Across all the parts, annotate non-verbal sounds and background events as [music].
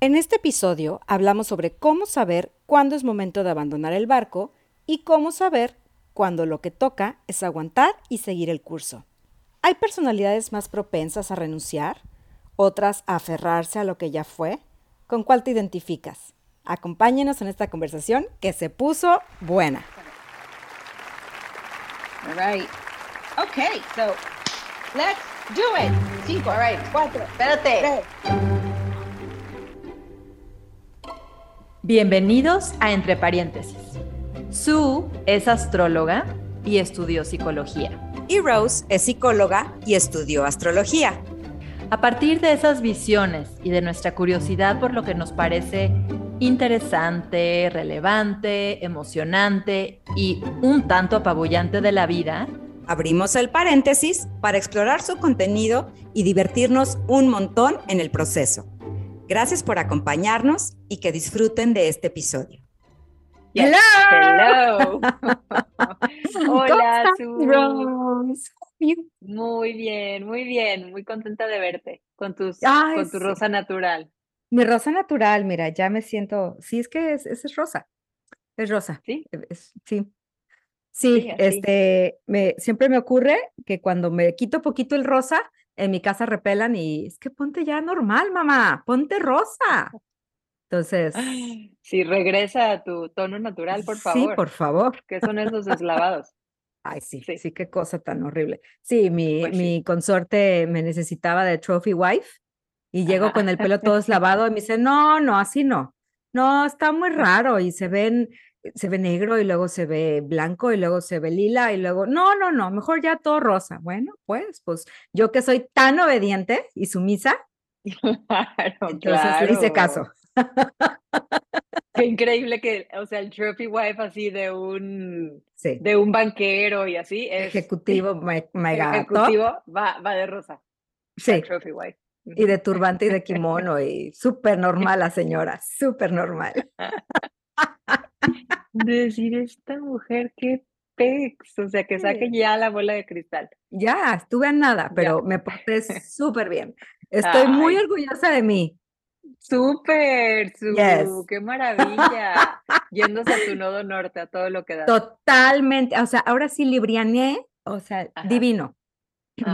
En este episodio hablamos sobre cómo saber cuándo es momento de abandonar el barco y cómo saber cuándo lo que toca es aguantar y seguir el curso. ¿Hay personalidades más propensas a renunciar? ¿Otras a aferrarse a lo que ya fue? ¿Con cuál te identificas? Acompáñenos en esta conversación que se puso buena. All right. Okay, so let's do it. Cinco, all right, cuatro, espérate. Bienvenidos a Entre Paréntesis. Sue es astróloga y estudió psicología. Y Rose es psicóloga y estudió astrología. A partir de esas visiones y de nuestra curiosidad por lo que nos parece interesante, relevante, emocionante y un tanto apabullante de la vida, abrimos el paréntesis para explorar su contenido y divertirnos un montón en el proceso. Gracias por acompañarnos y que disfruten de este episodio. Hello. Hello. [laughs] Hola, Rose. Muy bien, muy bien, muy contenta de verte con, tus, con tu rosa natural. Mi rosa natural, mira, ya me siento, sí, es que es, es, rosa, es rosa. Sí. sí. Sí, este, me, siempre me ocurre que cuando me quito poquito el rosa, en mi casa repelan y es que ponte ya normal, mamá, ponte rosa. Entonces. [gasps] Sí, regresa a tu tono natural, por favor. Sí, por favor. ¿Qué son esos [laughs] deslavados? Ay, sí, sí, qué cosa tan horrible. Sí, mi, pues mi consorte me necesitaba de trophy wife y llego con el pelo todo [laughs] deslavado y me dice, no, no, así no. No, está muy raro y se ven, se ve negro y luego se ve blanco y luego se ve lila y luego, no, no, no, mejor ya todo rosa. Bueno, pues, pues yo que soy tan obediente y sumisa, [laughs] entonces le hice caso. Qué increíble que, o sea, el trophy wife así de un, de un banquero y así. ejecutivo, [laughs] mega Ejecutivo va, va de rosa. Sí. Trophy wife. Y de turbante y de [laughs] kimono y súper normal la señora, súper normal. Decir, esta mujer, qué pex, o sea, que saque ya la bola de cristal. Ya, estuve a nada, pero me porté súper bien. Estoy muy orgullosa de mí. Súper, su, qué [laughs] maravilla. Yéndose a tu nodo norte, a todo lo que da. Totalmente, o sea, ahora sí libriané, o sea, divino,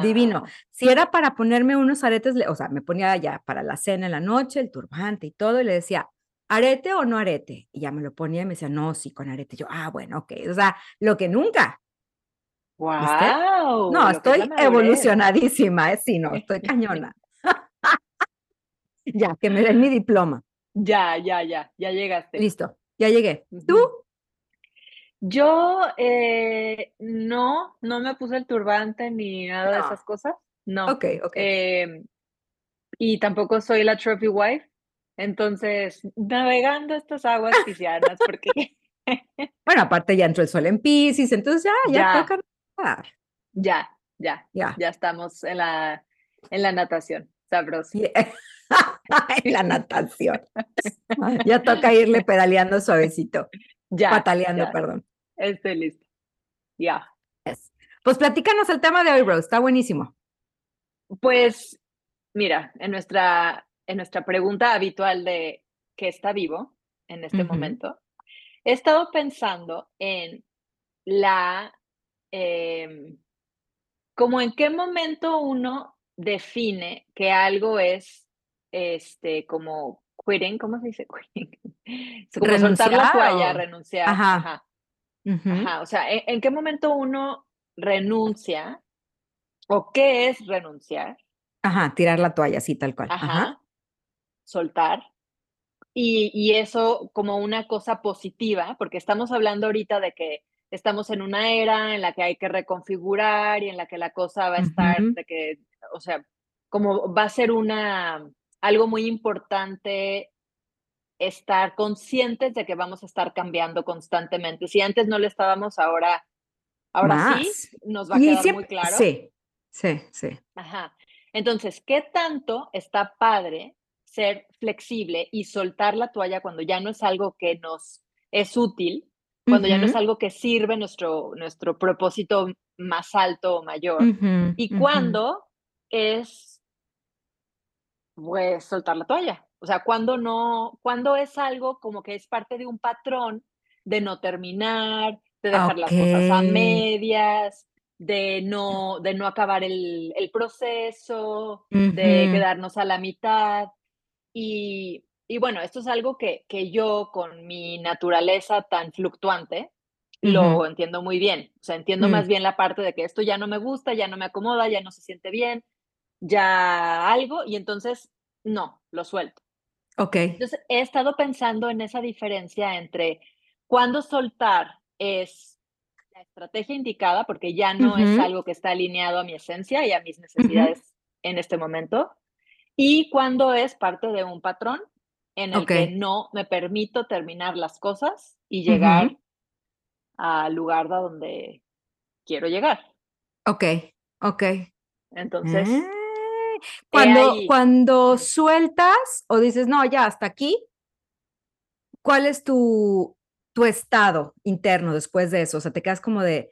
divino. Si era para ponerme unos aretes, o sea, me ponía ya para la cena en la noche, el turbante y todo, y le decía, ¿arete o no arete? Y ya me lo ponía y me decía, no, sí, con arete. yo, ah, bueno, ok, o sea, lo que nunca. ¡Wow! No, estoy evolucionadísima, ¿eh? sí, no, estoy [laughs] cañona. Ya, que me den mi diploma. Ya, ya, ya, ya llegaste. Listo, ya llegué. ¿Tú? Yo eh, no, no me puse el turbante ni nada de esas cosas. No. Ok, ok. Em, y tampoco soy la trophy wife. Entonces, navegando estas aguas piscianas, porque. [laughs] bueno, aparte ya entró el sol en Pisces, entonces ya, ya, toca nadar. Ya, ya, ya, ya estamos en la, en la natación. Sabroso. [laughs] la natación. ya toca irle pedaleando suavecito. Ya. Pataleando, perdón. Estoy listo. Ya. Pues platícanos el tema de hoy, Rose. Está buenísimo. Pues, mira, en nuestra, en nuestra pregunta habitual de ¿qué está vivo en este momento? He estado pensando en la, em, como en qué momento uno define que algo es este, como quitting, ¿cómo se dice quitting? [laughs] Como soltar la toalla, renunciar. Ajá. Ajá. O sea, ¿en, qué momento uno renuncia? ¿O qué es renunciar? Ajá, tirar la toalla, sí, tal cual. Ajá. Soltar. Y, y, eso como una cosa positiva, porque estamos hablando ahorita de que estamos en una era en la que hay que reconfigurar y en la que la cosa va a estar, de que, o sea, como va a ser una, algo muy importante estar conscientes de que vamos a estar cambiando constantemente. Si antes no lo estábamos, ahora, ahora sí, nos va a quedar muy claro. Sí, sí, sí. Ajá. Entonces, ¿qué tanto está padre ser flexible y soltar la toalla cuando ya no es algo que nos es útil, cuando ya no es algo que sirve nuestro, nuestro propósito más alto o mayor? y cuando es pues soltar la toalla. O sea, cuando no, cuando es algo como que es parte de un patrón de no terminar, de dejar las cosas a medias, de no, de no acabar el, el proceso, de quedarnos a la mitad. Y, y, bueno, esto es algo que, que, yo con mi naturaleza tan fluctuante lo entiendo muy bien. O sea, entiendo más mm. bien la parte de que esto ya no me gusta, ya no me acomoda, ya no se siente bien, ya algo, y entonces no, lo suelto. Ok. Entonces he estado pensando en esa diferencia entre cuándo soltar es la estrategia indicada, porque ya no es algo que está alineado a mi esencia y a mis necesidades en este momento, y cuándo es parte de un patrón en el que no me permito terminar las cosas y llegar al lugar a donde quiero llegar. Ok, ok. Entonces, ah. Cuando, cuando sueltas o dices, no, ya hasta aquí, ¿cuál es tu, tu estado interno después de eso? O sea, te quedas como de,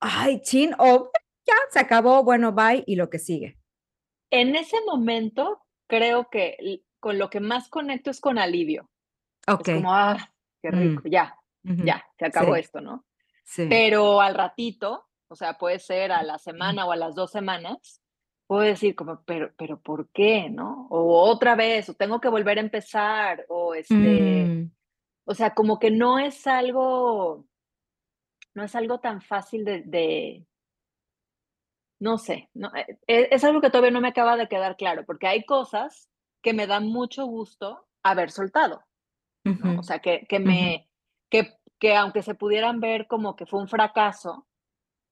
ay, chin, o ya se acabó, bueno, bye, y lo que sigue. En ese momento, creo que con lo que más conecto es con alivio. Ok. Es como, ah, qué rico, mm. ya, ya, se acabó esto, ¿no? Sí. Pero al ratito, o sea, puede ser a la semana o a las dos semanas, puedo decir como, pero, pero ¿por qué? ¿No? O otra vez, o tengo que volver a empezar, o este, mm. o sea, como que no es algo, no es algo tan fácil de, no sé, no, eh, e, es, algo que todavía no me acaba de quedar claro, porque hay cosas que me dan mucho gusto haber soltado, O sea, que, que me, que, que aunque se pudieran ver como que fue un fracaso,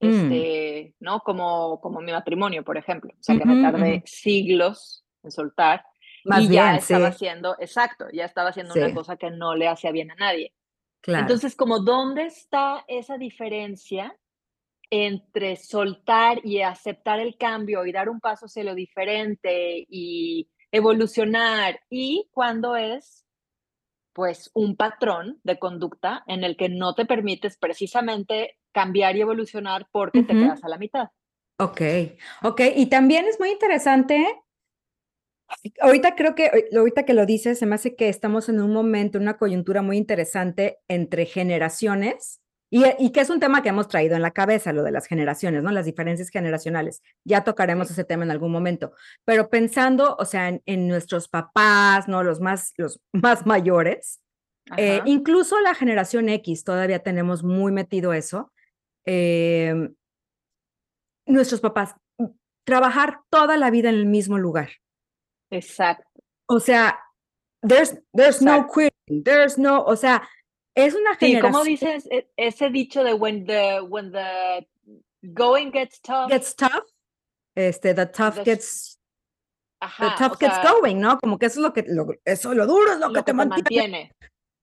Mm. este, ¿no? Como, como mi matrimonio, por ejemplo. O sea, que me tardé siglos en soltar. y ya estaba haciendo, exacto, ya estaba haciendo una cosa que no le hacía bien a nadie. Entonces, como, ¿dónde está esa diferencia entre soltar y aceptar el cambio y dar un paso hacia lo diferente y evolucionar y cuando es pues un patrón de conducta en el que no te permites precisamente cambiar y evolucionar porque te quedas a la mitad. Ok, ok. Y también es muy interesante, ahorita creo que, ahorita que lo dices, se me hace que estamos en un momento, una coyuntura muy interesante entre generaciones y, y, que es un tema que hemos traído en la cabeza, lo de las generaciones, ¿no? Las diferencias generacionales. Ya tocaremos ese tema en algún momento, pero pensando, o sea, en, nuestros papás, ¿no? Los más, los [laughs] más mayores, eh, incluso la generación X, todavía tenemos muy metido eso Em, nuestros papás, mm, trabajar toda la vida en el mismo lugar. Exacto. O sea, there's, there's no quitting, there's no, o sea, es una generación. Sí, como dices e, ese dicho de when the, when the going gets tough. Gets tough, este, the tough gets, the tough gets going, ¿no? Como que eso es lo que, lo, eso, lo duro es lo, que, te, mantiene.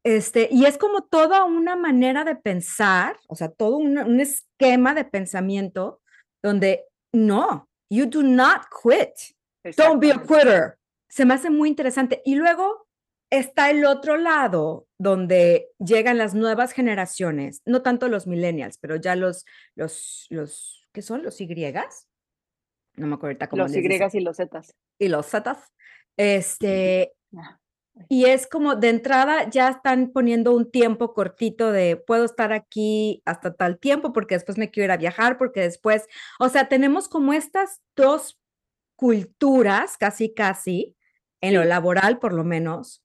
Este, y es como toda una manera de pensar, o sea, todo un, esquema de pensamiento donde no, you do not quit. Don't be a quitter. Se me hace muy interesante. Y luego está el otro lado donde llegan las nuevas generaciones, no tanto los millennials, pero ya los, los, los, ¿qué son? ¿Los Y? No me acuerdo ahorita cómo Los Y y los Z. Y los Z. Este, y es como de entrada ya están poniendo un tiempo cortito de puedo estar aquí hasta tal tiempo porque después me quiero ir a viajar, porque después, o sea, tenemos como estas dos culturas, casi, casi, en lo laboral por lo menos,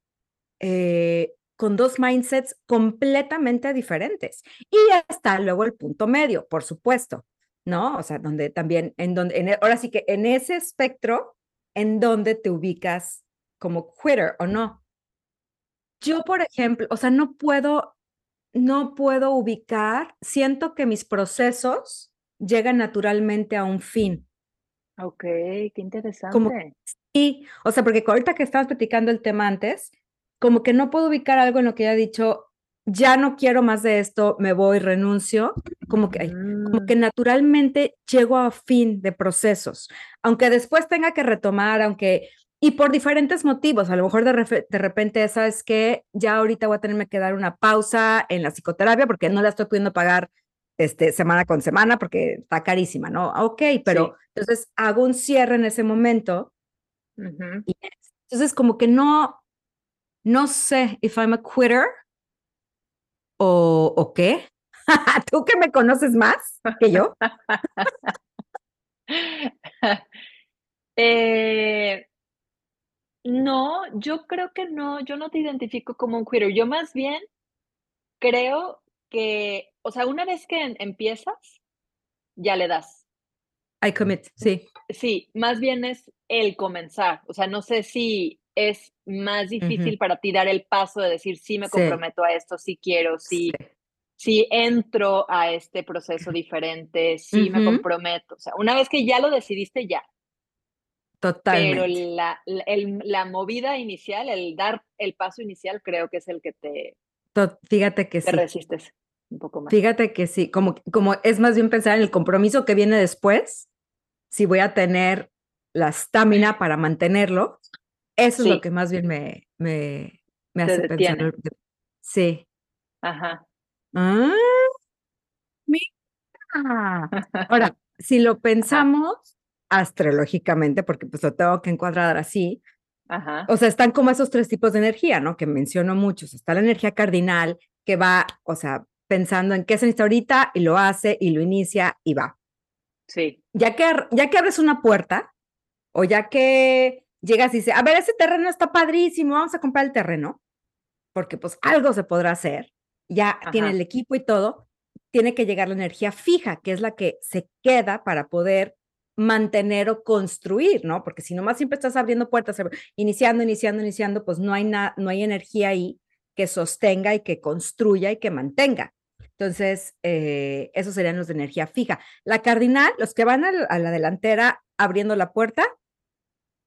eh, con dos mindsets completamente diferentes. Y está luego el punto medio, por supuesto, ¿no? O sea, donde también, en donde, en, e, ahora sí que en ese espectro, en donde te ubicas como quitter o no. Yo, por ejemplo, o sea, no puedo, no puedo ubicar, siento que mis procesos llegan naturalmente a un fin. Ok, qué interesante. Como, sí, o sea, porque ahorita que estabas platicando el tema antes, como que no puedo ubicar algo en lo que haya dicho, ya no quiero más de esto, me voy, renuncio, como que, como mm. que naturalmente llego a fin de procesos, aunque después tenga que retomar, aunque y por diferentes motivos, a lo mejor de, de repente, ¿sabes que Ya ahorita voy a tenerme que dar una pausa en la psicoterapia porque no la estoy pudiendo pagar este, semana con semana porque está carísima, ¿no? Ah, ok, pero entonces hago un cierre en ese momento. y entonces como que no, no sé if I'm a quitter o, o qué. [laughs] ¿Tú que me conoces más que yo? [laughs] eh, no, yo creo que no, yo no te identifico como un quitter. Yo más bien creo que, o sea, una vez que empiezas, ya le das. I commit, sí. Sí, más bien es el comenzar. O sea, no sé si es más difícil para ti dar el paso de decir, sí me comprometo a esto, sí quiero, sí, sí, entro a este proceso diferente, sí me comprometo. O sea, una vez que ya lo decidiste, ya. Totalmente. Pero la, la, movida inicial, el dar el paso inicial, creo que es el que te, Fíjate que te resistes un poco más. Fíjate que sí, como, como es más bien pensar en el compromiso que viene después, si voy a tener la estamina para mantenerlo, eso es lo que más bien me, me, me hace pensar. Sí. Ajá. Ah, mira. Ahora, [laughs] si lo pensamos astrológicamente, porque pues lo tengo que encuadrar así, Ajá. o sea, están como esos tres tipos de energía, ¿no? Que menciono muchos. Está la energía cardinal, que va, o sea, pensando en qué se necesita ahorita y lo hace y lo inicia y va. Sí. Ya que, ya que abres una puerta o ya que llegas y dices, a ver, ese terreno está padrísimo, vamos a comprar el terreno, porque pues algo se podrá hacer, ya tiene el equipo y todo, tiene que llegar la energía fija, que es la que se queda para poder mantener o construir, ¿no? Porque si nomás siempre estás abriendo puertas, iniciando, iniciando, iniciando, pues no hay, no hay energía ahí que sostenga y que construya y que mantenga. Entonces, eh, esos serían los de energía fija. La cardinal, los que van a la delantera abriendo la puerta,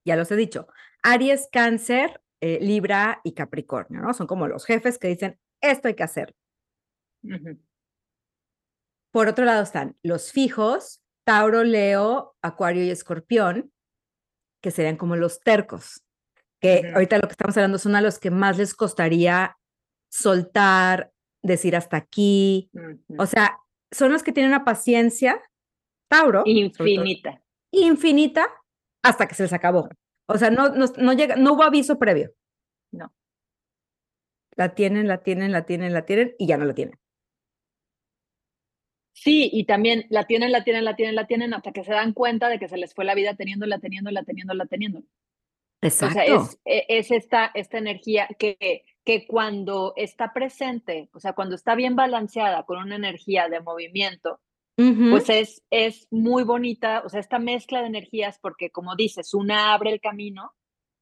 ya los he dicho, Aries, Cáncer, eh, Libra y Capricornio, ¿no? Son como los jefes que dicen, esto hay que hacer. Por otro lado están los fijos, Tauro, Leo, Acuario y Escorpión, que serían como los tercos, que ahorita lo que estamos hablando son a los que más les costaría soltar, decir hasta aquí. O sea, son los que tienen una paciencia, Tauro. Infinita. infinita hasta que se les acabó. O sea, no, no, llega, no hubo aviso previo. No. La tienen, la tienen, la tienen, la tienen y ya no la tienen. Sí, y también la tienen, la tienen, la tienen, la tienen hasta que se dan cuenta de que se les fue la vida teniéndola, teniéndola, teniéndola, teniendo. Exacto. O sea, es, e, es, esta, esta energía que, que cuando está presente, o sea, cuando está bien balanceada con una energía de movimiento, pues es, es muy bonita, o sea, esta mezcla de energías, porque como dices, una abre el camino,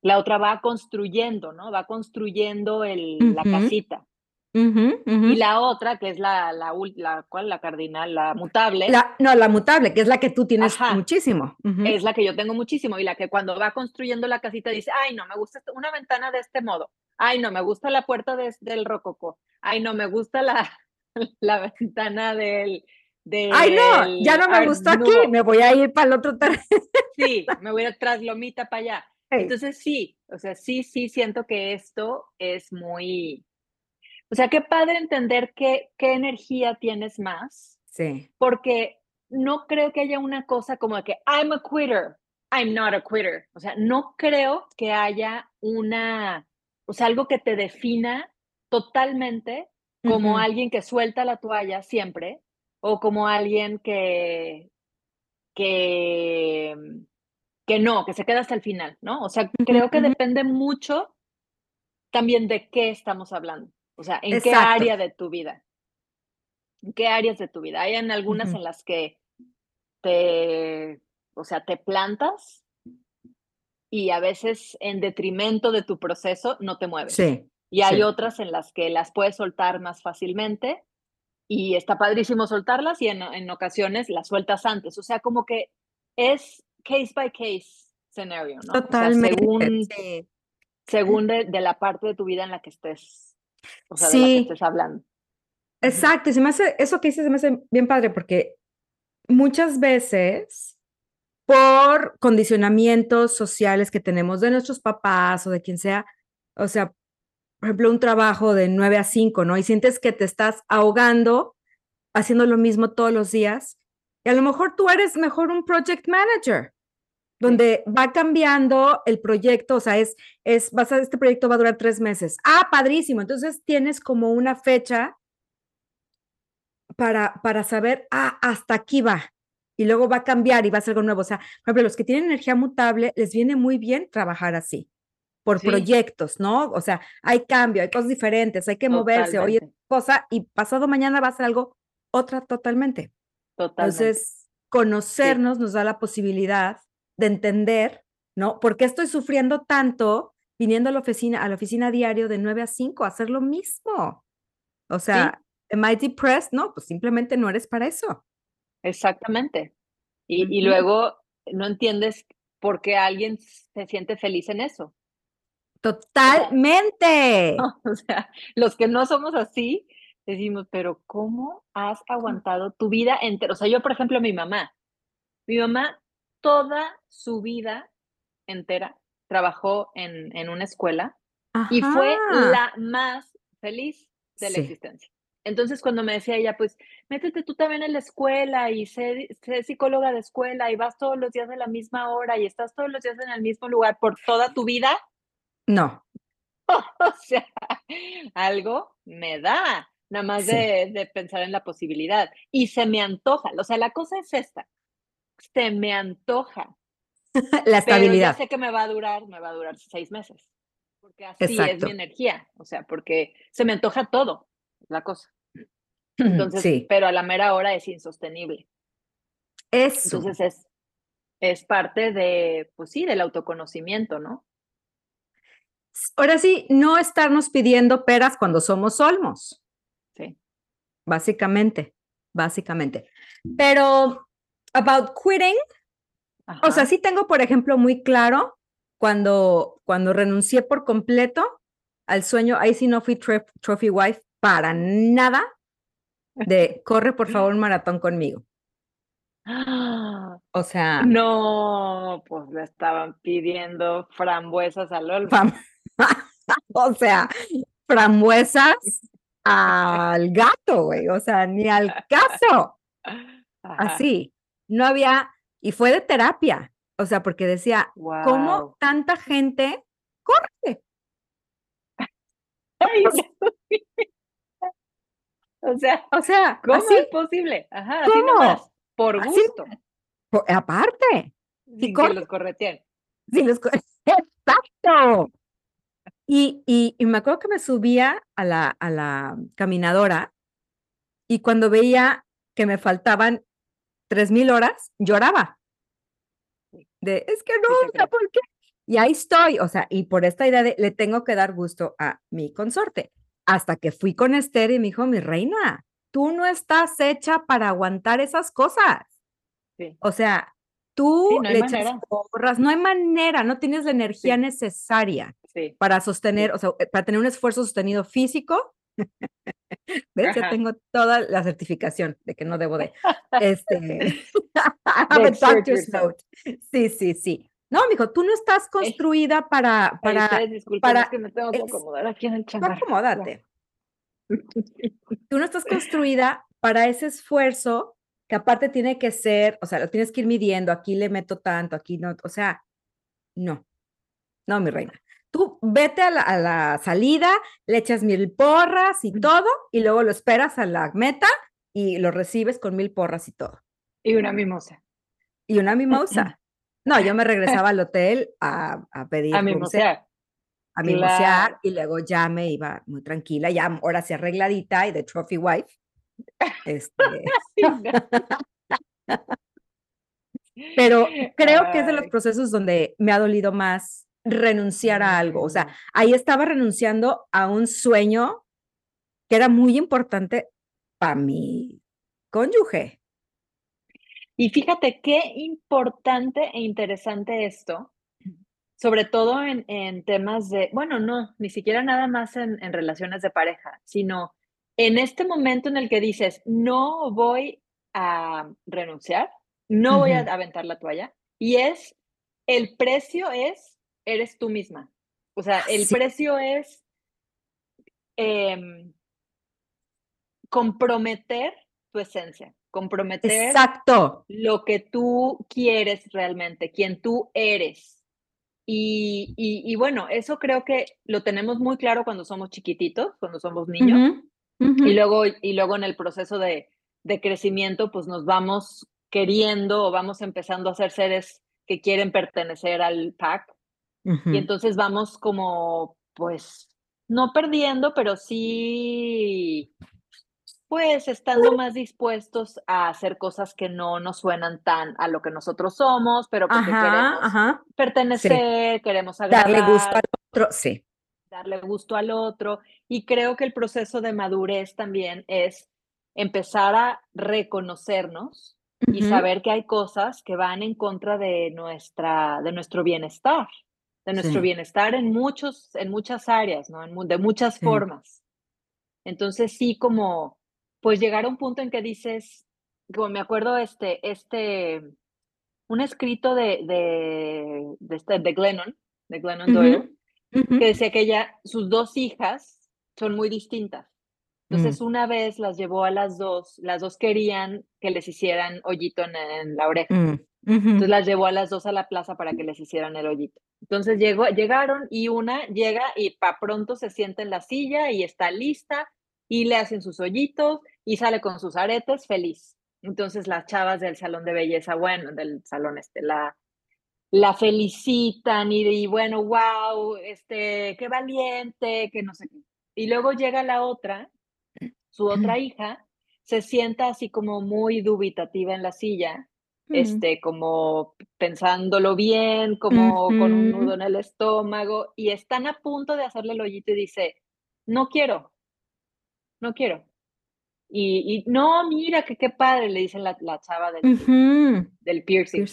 la otra va construyendo, ¿no? Va construyendo el, la casita. Y la otra, que es la, la, la, ¿cuál? La cardinal, la mutable. La, no, la mutable, que es la que tú tienes muchísimo. Es la que yo tengo muchísimo y la que cuando va construyendo la casita dice, ay, no, me gusta una ventana de este modo. Ay, no, me gusta la puerta del rococó. Ay, no, me gusta la, [laughs] la ventana del, Ay, no, ya no me gustó aquí, me voy a ir para el otro terreno. Sí, me voy a ir tras lomita para allá. Entonces sí, o sea, sí, sí siento que esto es muy, o sea, qué padre entender qué, qué energía tienes más. Sí. Porque no creo que haya una cosa como que I'm a quitter, I'm not a quitter. O sea, no creo que haya una, o sea, algo que te defina totalmente como alguien que suelta la toalla siempre o como alguien que, que, que no, que se queda hasta el final, ¿no? O sea, creo que depende mucho también de qué estamos hablando, o sea, en qué área de tu vida, en qué áreas de tu vida. Hay en algunas en las que te, o sea, te plantas y a veces en detrimento de tu proceso no te mueves. Sí. Y hay otras en las que las puedes soltar más fácilmente y está padrísimo soltarlas y en, ocasiones las sueltas antes. O sea, como que es case by case scenario, ¿no? Totalmente. según, según de, la parte de tu vida en la que estés, o sea, de la que estés hablando. Exacto, y se me hace, eso que dices se me hace bien padre porque muchas veces por condicionamientos sociales que tenemos de nuestros papás o de quien sea, o sea, por ejemplo, un trabajo de 9 a 5, ¿no? Y sientes que te estás ahogando haciendo lo mismo todos los días. Y a lo mejor tú eres mejor un project manager. donde va cambiando el proyecto, o sea, es, es, vas a, este proyecto va a durar tres meses. Ah, padrísimo. Entonces tienes como una fecha para, para saber, ah, hasta aquí va. Y luego va a cambiar y va a ser algo nuevo. O sea, por ejemplo, los que tienen energía mutable, les viene muy bien trabajar así, por proyectos, ¿no? O sea, hay cambio, hay cosas diferentes, hay que moverse, oye, cosa, y pasado mañana va a ser algo otra totalmente. Totalmente. Entonces, conocernos nos da la posibilidad de entender, ¿no? ¿Por qué estoy sufriendo tanto viniendo a la oficina, a la oficina diario de 9 a 5 a hacer lo mismo? O sea, ¿am I depressed? No, pues simplemente no eres para eso. Exactamente. Y, y luego no entiendes por qué alguien se siente feliz en eso. Totalmente. [laughs] O sea, los que no somos así, decimos, pero ¿cómo has aguantado tu vida entera? O sea, yo, por ejemplo, mi mamá, mi mamá toda su vida entera trabajó en, en una escuela y fue la más feliz de la existencia. Entonces, cuando me decía ella, pues, métete tú también en la escuela y sé, sé, psicóloga de escuela y vas todos los días de la misma hora y estás todos los días en el mismo lugar por toda tu vida. No. [laughs] o sea, algo me da, nada más de, de, pensar en la posibilidad. Y se me antoja. O sea, la cosa es esta se me antoja. [laughs] la estabilidad. Pero sé que me va a durar, me va a durar seis meses. Porque así es mi energía. O sea, porque se me antoja todo, la cosa. [clears throat] Entonces, sí. pero a la mera hora es insostenible. Eso. Entonces es, es parte de, pues sí, del autoconocimiento, ¿no? Ahora sí, no estarnos pidiendo peras cuando somos olmos. Sí. Básicamente, básicamente. Pero about quitting, o sea, sí tengo, por ejemplo, muy claro cuando, cuando renuncié por completo al sueño, ahí sí no fui trophy wife para nada de [laughs] corre por favor un maratón conmigo. [gasps] O sea. No, pues le estaban pidiendo frambuesas al olmo. [laughs] o sea, frambuesas al gato, güey. O sea, ni al caso. Así no había, y fue de terapia, o sea, porque decía, ¿cómo tanta gente corre? [laughs] [laughs] o sea, o sea, ¿cómo es posible? Ajá, así nomás, por gusto. aparte. Sin que los correteen. Sí, los Exacto. Y, y, y, me acuerdo que me subía a la, a la caminadora y cuando veía que me faltaban tres mil horas, lloraba. De, es que no, ¿por qué? Y ahí estoy, o sea, y por esta idea de le tengo que dar gusto a mi consorte. Hasta que fui con Esther y me dijo, mi reina, tú no estás hecha para aguantar esas cosas. O sea, tú no le echas porras, no hay manera, no tienes la energía necesaria para sostener, o sea, para tener un esfuerzo sostenido físico [laughs] ¿Ves? Ya tengo toda la certificación de que no debo de. Este. [laughs] [laughs] Sí, sí, sí. No, mijo, tú no estás construida para. para, para es que me tengo que acomodar aquí en el chamarro. Acomódate. Tú no estás construida para ese esfuerzo que aparte tiene que ser, o sea, lo tienes que ir midiendo, aquí le meto tanto, aquí no, o sea, no, no, mi reina tú vete a la, salida, le echas mil porras y todo, y luego lo esperas a la meta y lo recibes con mil porras y todo. Y una mimosa. Y una mimosa. No, yo me regresaba al hotel a, a pedir. A mimosear. A mimosear y luego ya me iba muy tranquila, ya ahora sí arregladita y de trophy wife. Este... [laughs] [laughs] Pero creo que es de los procesos donde me ha dolido más renunciar a algo. O sea, ahí estaba renunciando a un sueño que era muy importante para mi cónyuge. Y fíjate qué importante e interesante esto, sobre todo en, en temas de, bueno, no, ni siquiera nada más en, en relaciones de pareja, sino en este momento en el que dices, no voy a renunciar, no voy a aventar la toalla, y es, el precio es eres tú misma. O sea, el precio es em, comprometer tu esencia, comprometer Exacto. lo que tú quieres realmente, quien tú eres. Y, y, bueno, eso creo que lo tenemos muy claro cuando somos chiquititos, cuando somos niños. Y, luego, y luego en el proceso de, de crecimiento, pues nos vamos queriendo o vamos empezando a ser seres que quieren pertenecer al pack. Y entonces vamos como, pues, no perdiendo, pero sí, pues, estando más dispuestos a hacer cosas que no nos suenan tan a lo que nosotros somos, pero porque queremos pertenecer, queremos agradar. Darle gusto al otro, sí. Darle gusto al otro. Y creo que el proceso de madurez también es empezar a reconocernos y saber que hay cosas que van en contra de, nuestra, de nuestro bienestar, de nuestro bienestar en, muchos, en muchas áreas, ¿no? de muchas formas. Entonces sí, como, pues llegar a un punto en que dices, como me acuerdo este, este, un escrito de, de, de, este, de Glennon, de Glennon Doyle, que decía que ella, sus dos hijas son muy distintas. Entonces, una vez las llevó a las dos, las dos querían que les hicieran hoyito en, la oreja. Entonces las llevó a las dos a la plaza para que les hicieran el hoyito. Entonces llegó, llegaron y una llega y pa pronto se sienta en la silla y está lista y le hacen sus hoyitos y sale con sus aretes feliz. Entonces las chavas del salón de belleza, bueno, del salón este, la, la felicitan y, y bueno, wow, este, qué valiente, que no sé qué. Y luego llega la otra su otra hija se sienta así como muy dubitativa en la silla, este, como pensándolo bien, como con un nudo en el estómago, y están a punto de hacerle el hoyito y dice, no quiero, no quiero. Y, no, mira, que qué padre, le dice la, chava del, del piercing.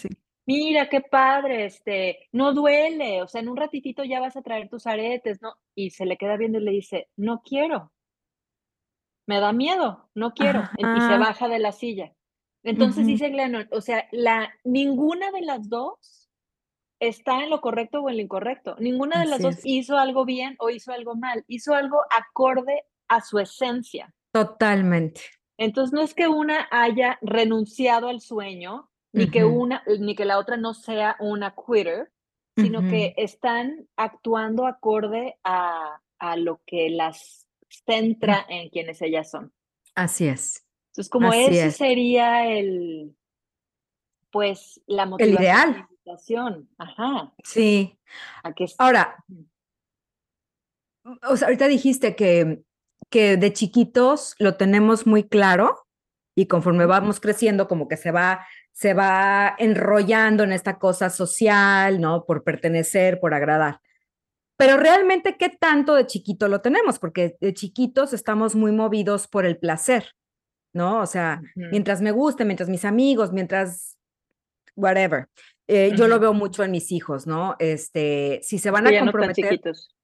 Mira, qué padre, este, no duele, o sea, en un ratitito ya vas a traer tus aretes, ¿no? Y se le queda viendo y le dice, no quiero me da miedo, no quiero, y se baja de la silla. Entonces dice Glennon, o sea, la, ninguna de las dos está en lo correcto o en lo incorrecto. Ninguna de las dos hizo algo bien o hizo algo mal, hizo algo acorde a su esencia. Totalmente. Entonces no es que una haya renunciado al sueño, ni que una, ni que la otra no sea una quitter, sino que están actuando acorde a, a lo que las centra en quienes ellas son. Así es. Entonces, como ese sería el, pues, la motivación. El ideal. Ajá. Sí. Ahora, o sea, ahorita dijiste que, que de chiquitos lo tenemos muy claro y conforme vamos creciendo, como que se va, se va enrollando en esta cosa social, ¿no? Por pertenecer, por agradar. Pero realmente, ¿qué tanto de chiquito lo tenemos? Porque de chiquitos estamos muy movidos por el placer, ¿no? O sea, mientras me guste, mientras mis amigos, mientras whatever. Eh, yo lo veo mucho en mis hijos, ¿no? Este, si se van a comprometer. No chiquitos.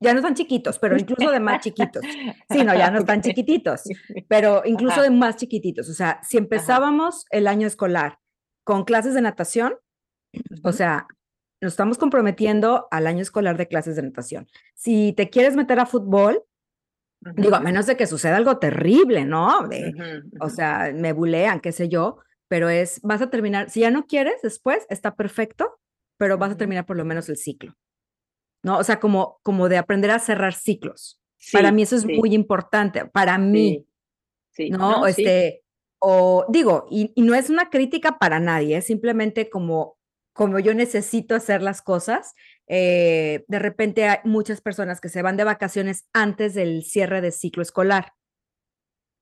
Ya no están chiquitos, pero incluso de más chiquitos. Sí, no, ya no están [laughs] chiquititos, pero incluso de más chiquititos. O sea, si empezábamos el año escolar con clases de natación, o sea, nos estamos comprometiendo al año escolar de clases de natación. Si te quieres meter a fútbol, digo, a menos de que suceda algo terrible, ¿no? De, O sea, me bulean, qué sé yo, pero es, vas a terminar, si ya no quieres después, está perfecto, pero vas a terminar por lo menos el ciclo, ¿no? O sea, como, como de aprender a cerrar ciclos. para mí eso es muy importante, para mí, sí. ¿no? este, o digo, y, y, no es una crítica para nadie, es simplemente como como yo necesito hacer las cosas. Eh, de repente hay muchas personas que se van de vacaciones antes del cierre de ciclo escolar.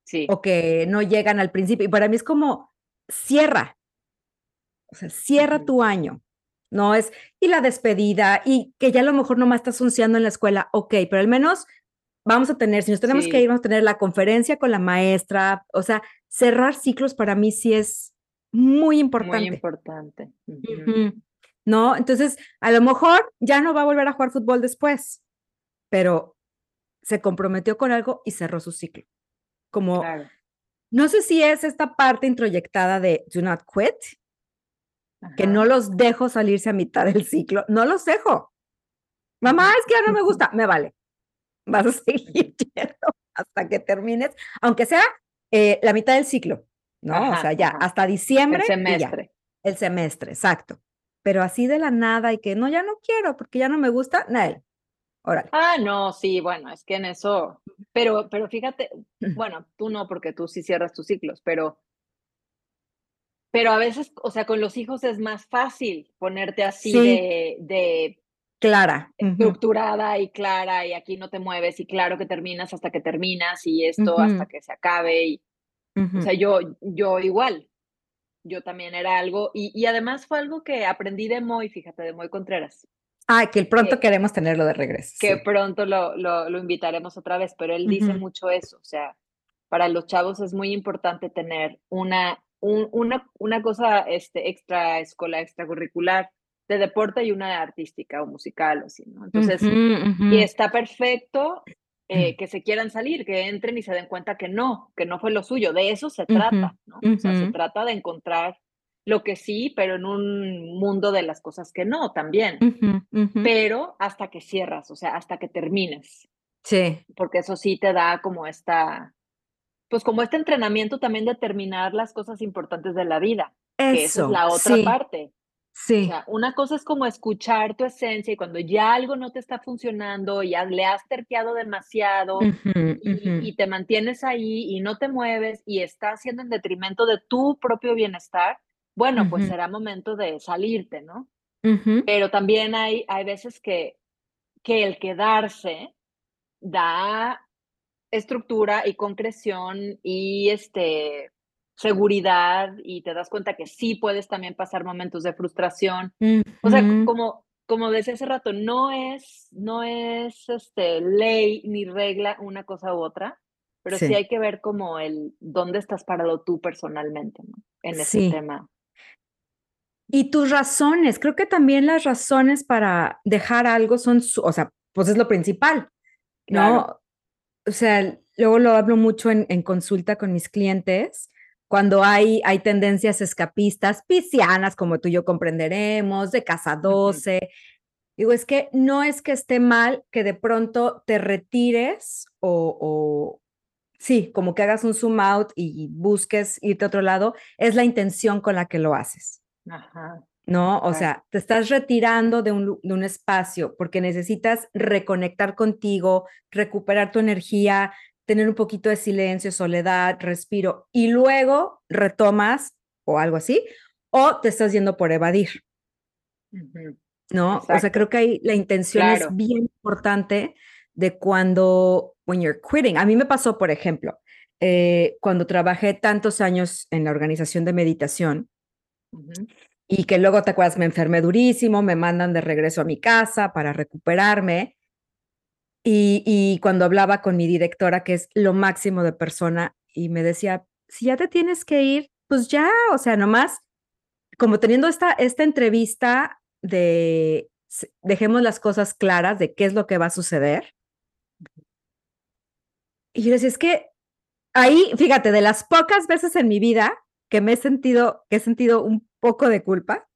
Sí. O que no llegan al principio. Y para mí es como, cierra. O sea, cierra tu año. No es, y la despedida, y que ya a lo mejor no más estás anunciando en la escuela, ok, pero al menos vamos a tener, si nos tenemos que ir, vamos a tener la conferencia con la maestra, o sea, cerrar ciclos para mí sí es muy importante. Muy importante. ¿No? Entonces, a lo mejor ya no va a volver a jugar fútbol después, pero se comprometió con algo y cerró su ciclo. Como, no sé si es esta parte introyectada de do not quit, que no los dejo salirse a mitad del ciclo, no los dejo. Mamá, es que ya no me gusta, me vale. Vas a [laughs] seguir yendo hasta que termines, aunque sea eh, la mitad del ciclo. ¿no? o sea, ya, hasta diciembre. El semestre. el semestre, exacto. Pero así de la nada y que no, ya no quiero porque ya no me gusta, Nael. Órale. Ah, no, sí, bueno, es que en eso, pero, pero fíjate, bueno, tú no, porque tú sí cierras tus ciclos, pero, pero a veces, o sea, con los hijos es más fácil ponerte así de, de clara, estructurada y clara y aquí no te mueves y claro que terminas hasta que terminas y esto hasta que se acabe y o sea, yo yo igual. Yo también era algo y, y además fue algo que aprendí de Moy, fíjate, de Moy Contreras. Ah, que pronto queremos tenerlo de regreso. Que pronto lo, lo, lo, invitaremos otra vez, pero él dice mucho eso, o sea, para los chavos es muy importante tener una, un, una, una cosa este, extra escolar, extracurricular de deporte y una artística o musical o así, ¿no? Entonces, y está perfecto eh, que se quieran salir, que entren y se den cuenta que no, que no fue lo suyo, de eso se trata, ¿no? O sea, se trata de encontrar lo que sí, pero en un mundo de las cosas que no también, pero hasta que cierras, o sea, hasta que termines. Sí. Porque eso sí te da como esta, pues como este entrenamiento también de terminar las cosas importantes de la vida. Eso, que esa es la otra parte. Sí. O sea, una cosa es como escuchar tu esencia y cuando ya algo no te está funcionando, ya le has terqueado demasiado y, y, te mantienes ahí y no te mueves y está haciendo en detrimento de tu propio bienestar, bueno, pues será momento de salirte, ¿no? Pero también hay, hay veces que, que el quedarse da estructura y concreción y este seguridad y te das cuenta que sí puedes también pasar momentos de frustración. O sea, como como decía hace rato, no es no es este ley ni regla una cosa u otra, pero sí, hay que ver como el dónde estás parado tú personalmente, ¿no? En ese tema. Y tus razones, creo que también las razones para dejar algo son, o sea, pues es lo principal, ¿no? O sea, luego lo hablo mucho en, en, consulta con mis clientes, cuando hay, hay tendencias escapistas, piscianas, como tú y yo comprenderemos, de casa 12. Digo, es que no es que esté mal que de pronto te retires o, o sí, como que hagas un zoom out y busques irte a otro lado, es la intención con la que lo haces. Ajá. ¿No? O sea, te estás retirando de un, de un, espacio porque necesitas reconectar contigo, recuperar tu energía, tener un poquito de silencio, soledad, respiro, y luego retomas o algo así, o te estás yendo por evadir. ¿No? O sea, creo que ahí la intención es bien importante de cuando, when you're quitting. A mí me pasó, por ejemplo, eh, cuando trabajé tantos años en la organización de meditación, y que luego te acuerdas, me enfermé durísimo, me mandan de regreso a mi casa para recuperarme. Y, y, cuando hablaba con mi directora, que es lo máximo de persona, y me decía, si ya te tienes que ir, pues ya, o sea, nomás, como teniendo esta, esta entrevista de dejemos las cosas claras de qué es lo que va a suceder. Y yo decía, es que ahí, fíjate, de las pocas veces en mi vida que me he sentido, que he sentido un poco de culpa,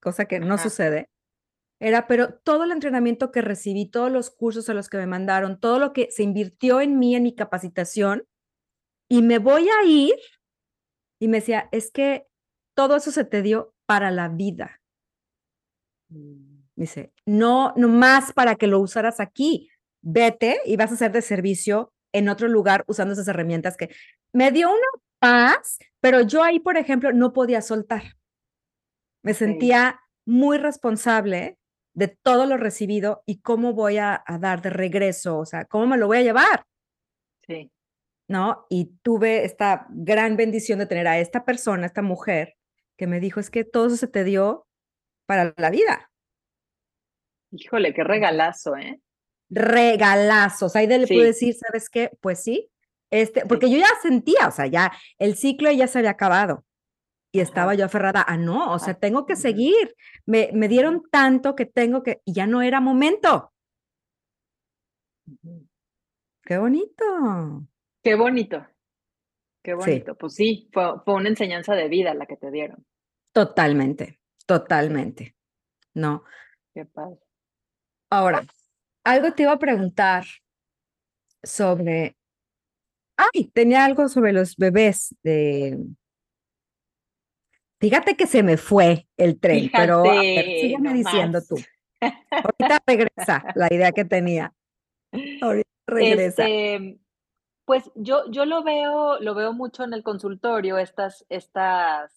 cosa que no sucede, era, pero todo el entrenamiento que recibí, todos los cursos a los que me mandaron, todo lo que se invirtió en mí, en mi capacitación, y me voy a ir, y me decía, es que todo eso se te dio para la vida. Mm. Dice, no, no más para que lo usaras aquí, vete y vas a ser de servicio en otro lugar usando esas herramientas que me dio una paz, pero yo ahí, por ejemplo, no podía soltar. Me sentía muy responsable de todo lo recibido y cómo voy a, dar de regreso, o sea, cómo me lo voy a llevar. Sí. ¿No? Y tuve esta gran bendición de tener a esta persona, esta mujer, que me dijo, es que todo eso se te dio para la vida. Híjole, qué regalazo, ¿eh? Regalazos. Ahí de le puedo decir, ¿sabes qué? Pues sí, este, porque yo ya sentía, o sea, ya el ciclo ya se había acabado y estaba yo aferrada a no, o sea, tengo que seguir. Me, me dieron tanto que tengo que, y ya no era momento. Qué bonito. Qué bonito. Qué bonito. Pues sí, fue, fue una enseñanza de vida la que te dieron. Totalmente, totalmente. No. Qué padre. Ahora, algo te iba a preguntar sobre Ay, tenía algo sobre los bebés de, Fíjate que se me fue el tren, pero a sígueme diciendo tú. Ahorita regresa la idea que tenía. Ahorita regresa. Este, pues yo, yo lo veo, lo veo mucho en el consultorio, estas, estas,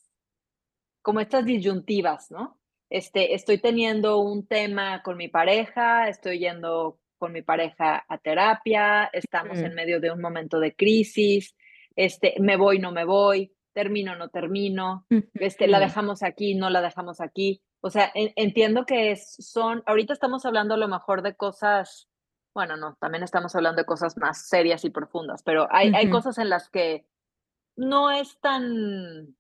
como estas disyuntivas, ¿no? Este, estoy teniendo un tema con mi pareja, estoy yendo con mi pareja a terapia, estamos en medio de un momento de crisis, este, me voy, no me voy, termino, no termino, este, la dejamos aquí, no la dejamos aquí. O sea, entiendo que son, ahorita estamos hablando a lo mejor de cosas, bueno, no, también estamos hablando de cosas más serias y profundas, pero hay, hay cosas en las que no es tan,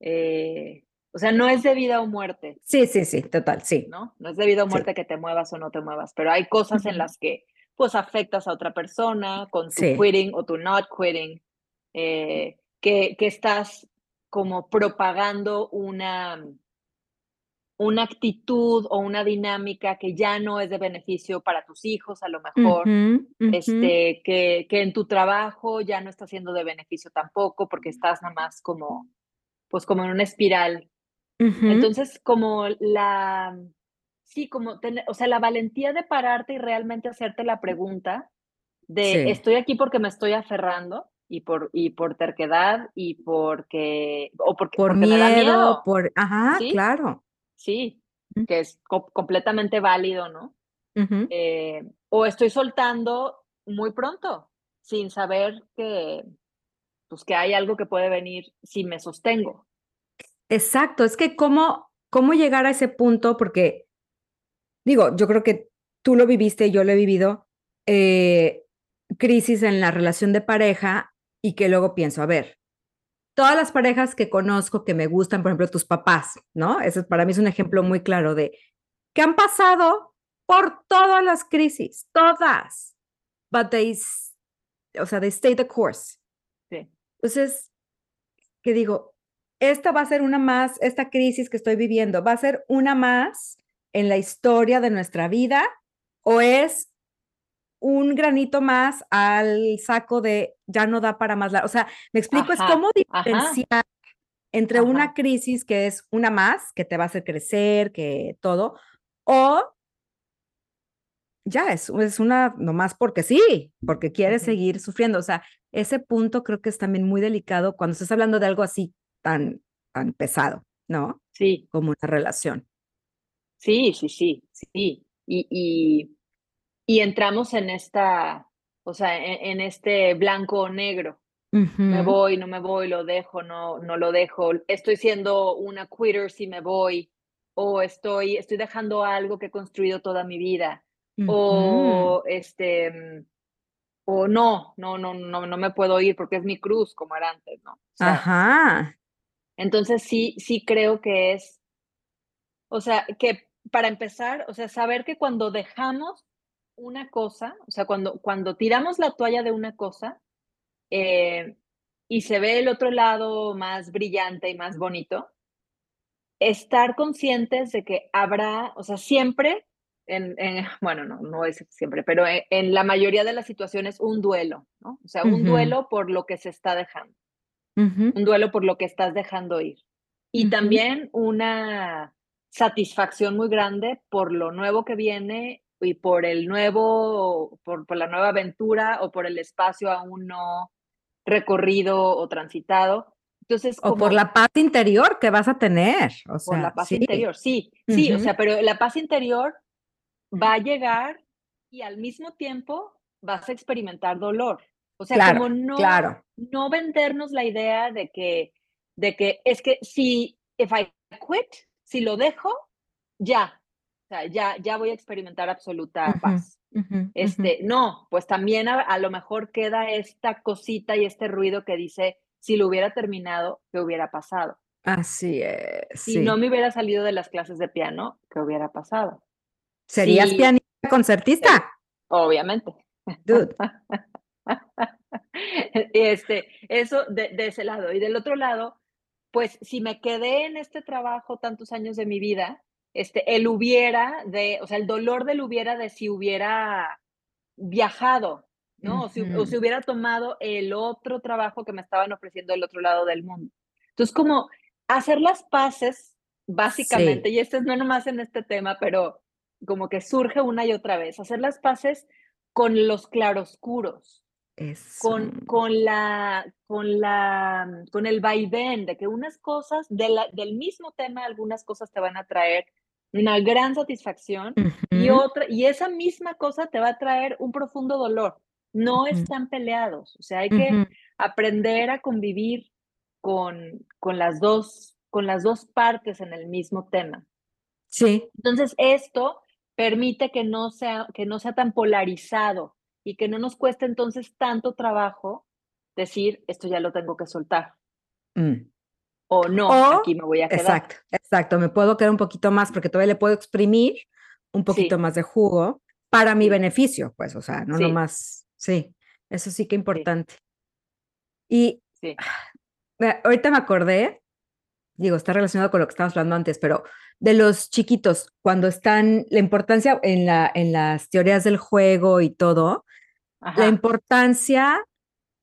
eh, o sea, no es de vida o muerte. Sí, sí, sí, total, sí. ¿No? No es de vida o muerte que te muevas o no te muevas, pero hay cosas en las que pues afectas a otra persona con tu quitting o tu not quitting. Eh, que, estás como propagando una, una actitud o una dinámica que ya no es de beneficio para tus hijos, a lo mejor, este, que, que, en tu trabajo ya no está siendo de beneficio tampoco, porque estás nada más como, pues como en una espiral. Entonces, como la, sí, como, tener, o sea, la valentía de pararte y realmente hacerte la pregunta de, estoy aquí porque me estoy aferrando, y por, y por terquedad y porque, o porque, por miedo, por, ajá, claro. Sí, que es completamente válido, ¿no? Eh, o estoy soltando muy pronto, sin saber que, pues, que hay algo que puede venir si me sostengo. Exacto, es que cómo, cómo llegar a ese punto, porque digo, yo creo que tú lo viviste, yo lo he vivido, eh, crisis en la relación de pareja y que luego pienso, a ver, todas las parejas que conozco que me gustan, por ejemplo, tus papás, ¿no? Eso para mí es un ejemplo muy claro de que han pasado por todas las crisis, todas, but they, o sea, they stay the course. Sí. Entonces, que digo, esta va a ser una más, esta crisis que estoy viviendo, va a ser una más en la historia de nuestra vida o es un granito más al saco de ya no da para más. O sea, me explico, es cómo diferenciar entre una crisis que es una más, que te va a hacer crecer, que todo, o ya es, es una nomás porque sí, porque quieres seguir sufriendo. O sea, ese punto creo que es también muy delicado cuando estás hablando de algo así tan, tan pesado, ¿no? Sí. Como una relación. Sí, sí, sí, sí. y y entramos en esta, o sea, e, en, este blanco o negro. Me voy, no me voy, lo dejo, no, no lo dejo. Estoy siendo una quitter si me voy, o estoy, estoy dejando algo que he construido toda mi vida, o este, o no, no, no, no, no me puedo ir porque es mi cruz como era antes, ¿no? Ajá. Entonces sí, sí creo que es, o sea, que para empezar, o sea, saber que cuando dejamos una cosa, o sea, cuando, cuando tiramos la toalla de una cosa eh, y se ve el otro lado más brillante y más bonito, estar conscientes de que habrá, o sea, siempre, en, [laughs] bueno, no, no es siempre, pero en, la mayoría de las situaciones, un duelo, ¿no? O sea, un duelo por lo que se está dejando, un duelo por lo que estás dejando ir. Y también una satisfacción muy grande por lo nuevo que viene y por el nuevo, por, por, la nueva aventura o por el espacio aún no recorrido o transitado. Entonces, o por la paz interior que vas a tener. O sea, por la paz interior, sí, sí, o sea, pero la paz interior va a llegar y al mismo tiempo vas a experimentar dolor. O sea, como no, claro. no vendernos la idea de que, de que es que si, if I quit, si lo dejo, ya, o sea, ya, ya voy a experimentar absoluta paz. este, no, pues también a, lo mejor queda esta cosita y este ruido que dice, si lo hubiera terminado, ¿qué hubiera pasado? Así es. Si no me hubiera salido de las clases de piano, ¿qué hubiera pasado? ¿Serías pianista concertista? Obviamente. [laughs] este, eso de, de ese lado. Y del otro lado, pues si me quedé en este trabajo tantos años de mi vida, este, el hubiera de, o sea, el dolor del hubiera de si hubiera viajado, ¿no? o, si, hubiera tomado el otro trabajo que me estaban ofreciendo del otro lado del mundo. Entonces, como hacer las paces, básicamente, y esto es no nomás en este tema, pero como que surge una y otra vez, hacer las paces con los claroscuros, con, con, la, con, la, con el vaivén de que unas cosas de del mismo tema, algunas cosas te van a traer una gran satisfacción y otra, y esa misma cosa te va a traer un profundo dolor. No están peleados, o sea, hay que aprender a convivir con, con, las dos, con las dos partes en el mismo tema. Sí. Entonces, esto permite que no sea, que no sea tan polarizado y que no nos cueste entonces tanto trabajo decir, esto ya lo tengo que soltar. Mm. O no, aquí me voy a quedar. Exacto, exacto, me puedo quedar un poquito más porque todavía le puedo exprimir un poquito más de jugo para mi beneficio, pues, o sea, no nomás, sí, eso sí que importante. Y ahorita me acordé, digo, está relacionado con lo que estábamos hablando antes, pero de los chiquitos, cuando están, la importancia en, la, en las teorías del juego y todo, la importancia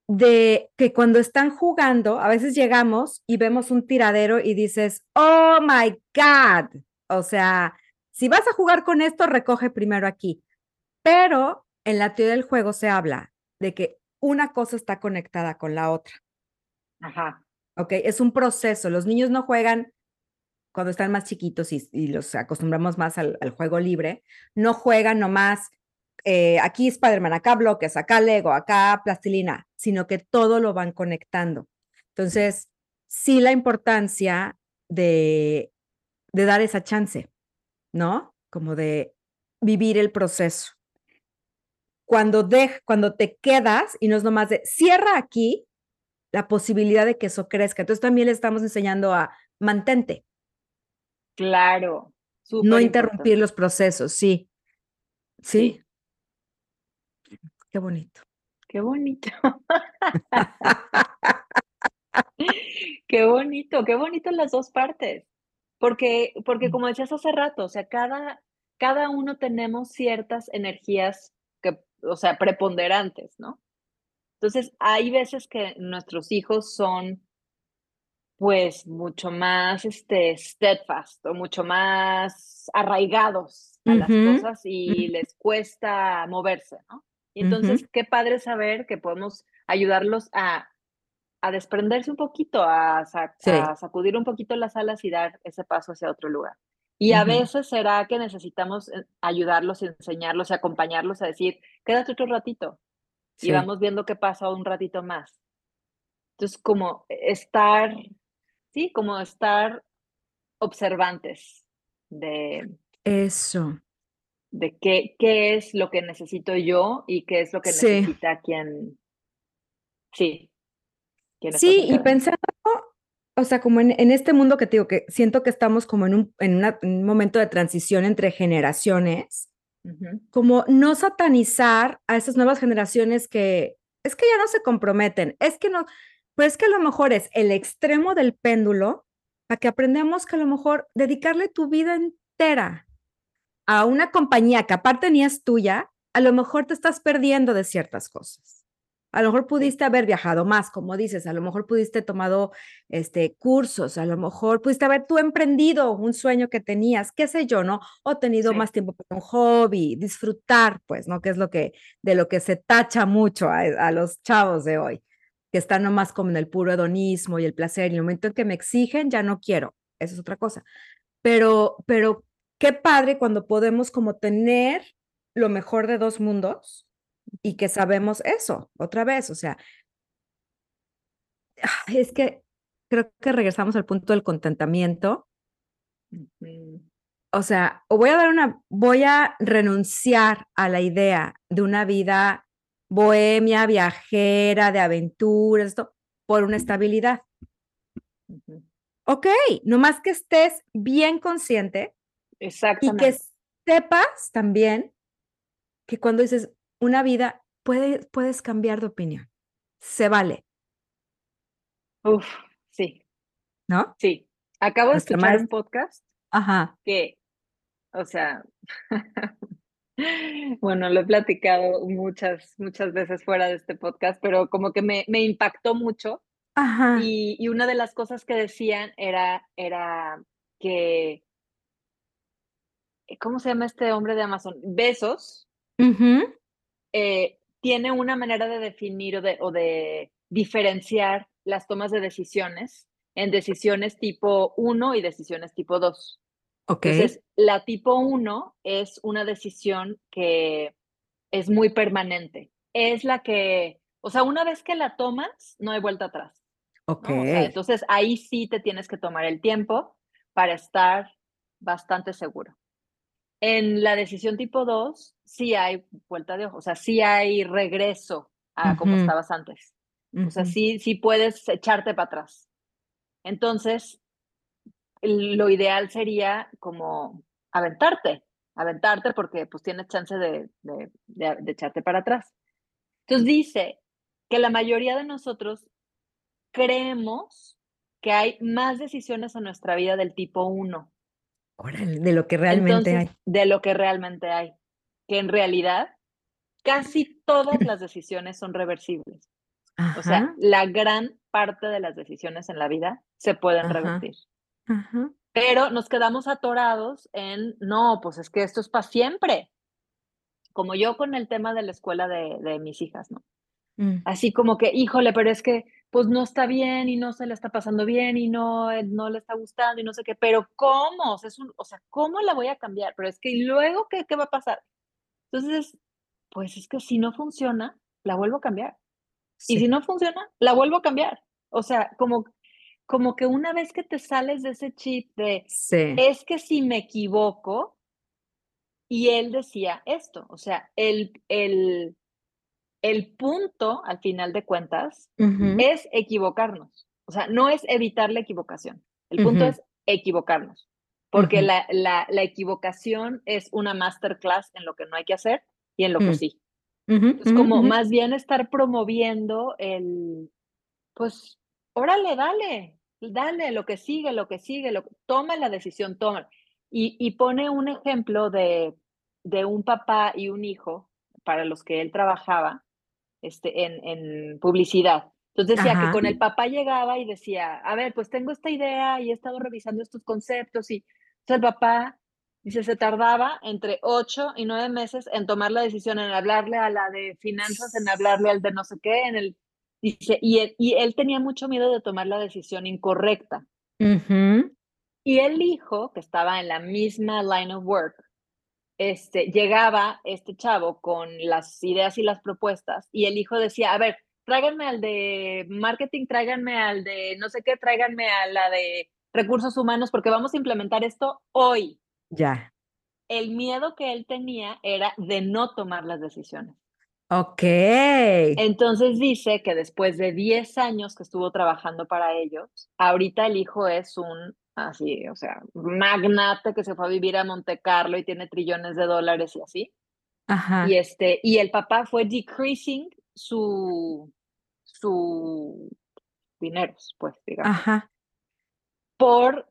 de que cuando están jugando, a veces llegamos y vemos un tiradero y dices, oh my God, o sea, si vas a jugar con esto, recoge primero aquí. Pero en la teoría del juego se habla de que una cosa está conectada con la otra. Ajá. Ok, es un proceso. Los niños no juegan cuando están más chiquitos y, los acostumbramos más al, al, juego libre, no juegan nomás eh, aquí Spider-Man, acá bloques, acá Lego, acá plastilina, sino que todo lo van conectando. Entonces, sí la importancia de, de dar esa chance, ¿no? Como de vivir el proceso. Cuando, de, cuando te quedas y no es nomás de cierra aquí, la posibilidad de que eso crezca. Entonces también le estamos enseñando a mantente. Claro. No interrumpir los procesos, sí. sí. Qué bonito. Qué bonito. [laughs] qué bonito, qué bonito las dos partes. Porque, porque como decías hace rato, o sea, cada, cada uno tenemos ciertas energías que, o sea, preponderantes, ¿no? Entonces, hay veces que nuestros hijos son, pues, mucho más, este, steadfast o mucho más arraigados a las cosas y les cuesta moverse, ¿no? Y entonces, qué padre saber que podemos ayudarlos a, a desprenderse un poquito, a, sacudir un poquito las alas y dar ese paso hacia otro lugar. Y a veces será que necesitamos eh, ayudarlos, enseñarlos y acompañarlos a decir, quédate otro ratito y vamos viendo qué pasa un ratito más. Entonces, como estar, sí, como estar observantes de... Eso de qué, qué es lo que necesito yo y qué es lo que necesita quien, sí. sí, y pensando, o sea, como en, en, este mundo que te digo, que siento que estamos como en un, en un momento de transición entre generaciones, como no satanizar a esas nuevas generaciones que es que ya no se comprometen, es que no, pues es que a lo mejor es el extremo del péndulo para que aprendamos que a lo mejor dedicarle tu vida entera a una compañía que aparte ni es tuya, a lo mejor te estás perdiendo de ciertas cosas. A lo mejor pudiste haber viajado más, como dices, a lo mejor pudiste tomado este cursos, a lo mejor pudiste haber tú emprendido un sueño que tenías, qué sé yo, ¿no? O tenido más tiempo para un hobby, disfrutar, pues, ¿no? Que es lo que de lo que se tacha mucho a, a los chavos de hoy, que están nomás como en el puro hedonismo y el placer, y el momento en que me exigen ya no quiero. Eso es otra cosa. Pero pero qué padre cuando podemos como tener lo mejor de dos mundos y que sabemos eso otra vez, o sea, es que creo que regresamos al punto del contentamiento. O sea, o voy a dar una, voy a renunciar a la idea de una vida bohemia, viajera, de aventuras, esto, por una estabilidad. Ok, nomás que estés bien consciente y que sepas también que cuando dices una vida, puede, puedes cambiar de opinión. Se vale. Uf, sí. ¿No? Sí. Acabo de escuchar un podcast Ajá. que, o sea, [laughs] bueno, lo he platicado muchas, muchas veces fuera de este podcast, pero como que me, me impactó mucho Ajá. Y, y, una de las cosas que decían era, era que, ¿cómo se llama este hombre de Amazon? Besos. eh, tiene una manera de definir o de, o de diferenciar las tomas de decisiones en decisiones tipo 1 y decisiones tipo 2. Okay. Entonces, la tipo 1 es una decisión que es muy permanente. Es la que, o sea, una vez que la tomas, no hay vuelta atrás. Ok. ¿no? O sea, entonces, ahí sí te tienes que tomar el tiempo para estar bastante seguro. En la decisión tipo 2, sí hay vuelta de ojo, o sea, sí hay regreso a uh -huh. como estabas antes. Uh -huh. O sea, sí, sí puedes echarte para atrás. Entonces, lo ideal sería como aventarte, aventarte porque pues tienes chance de, de, de, de, echarte para atrás. Entonces dice que la mayoría de nosotros creemos que hay más decisiones en nuestra vida del tipo 1. Órale, de lo que realmente Entonces, hay. De lo que realmente hay. Que en realidad casi todas las decisiones son reversibles. Ajá. O sea, la gran parte de las decisiones en la vida se pueden Ajá. revertir. Ajá. Pero nos quedamos atorados en, no, pues es que esto es para siempre. Como yo con el tema de la escuela de, de mis hijas, ¿no? Mm. Así como que, híjole, pero es que pues no está bien y no se le está pasando bien y no, eh, no le está gustando y no sé qué, pero ¿cómo? O sea, es un, o sea, ¿cómo la voy a cambiar? Pero es que ¿y luego qué, qué va a pasar? Entonces, pues es que si no funciona, la vuelvo a cambiar. Sí. Y si no funciona, la vuelvo a cambiar. O sea, como, como que una vez que te sales de ese chip de, Sí. es que si me equivoco, y él decía esto, o sea, el, el, el punto, al final de cuentas, es equivocarnos. O sea, no es evitar la equivocación. El punto es equivocarnos. Porque la, la, la equivocación es una masterclass en lo que no hay que hacer y en lo que Mm. sí. Es como más bien estar promoviendo el, pues, órale, dale, dale, lo que sigue, lo que sigue, lo, toma la decisión, toma. Y, y pone un ejemplo de, de un papá y un hijo para los que él trabajaba este, en, en publicidad. Entonces decía Ajá. que con el papá llegaba y decía, a ver, pues tengo esta idea y he estado revisando estos conceptos y entonces el papá dice, se tardaba entre ocho y nueve meses en tomar la decisión, en hablarle a la de finanzas, en hablarle al de no sé qué, en el, dice, y él, y él tenía mucho miedo de tomar la decisión incorrecta. Y el hijo, que estaba en la misma line of work, este, llegaba este chavo con las ideas y las propuestas y el hijo decía, a ver, tráiganme al de marketing, tráiganme al de no sé qué, tráiganme a la de recursos humanos porque vamos a implementar esto hoy. Ya. El miedo que él tenía era de no tomar las decisiones. Okey. Entonces dice que después de 10 años que estuvo trabajando para ellos, ahorita el hijo es un así, o sea, magnate que se fue a vivir a Monte Carlo y tiene trillones de dólares y así. Ajá. Y este, y el papá fue decreasing su, su dineros, pues, digamos, Ajá. por,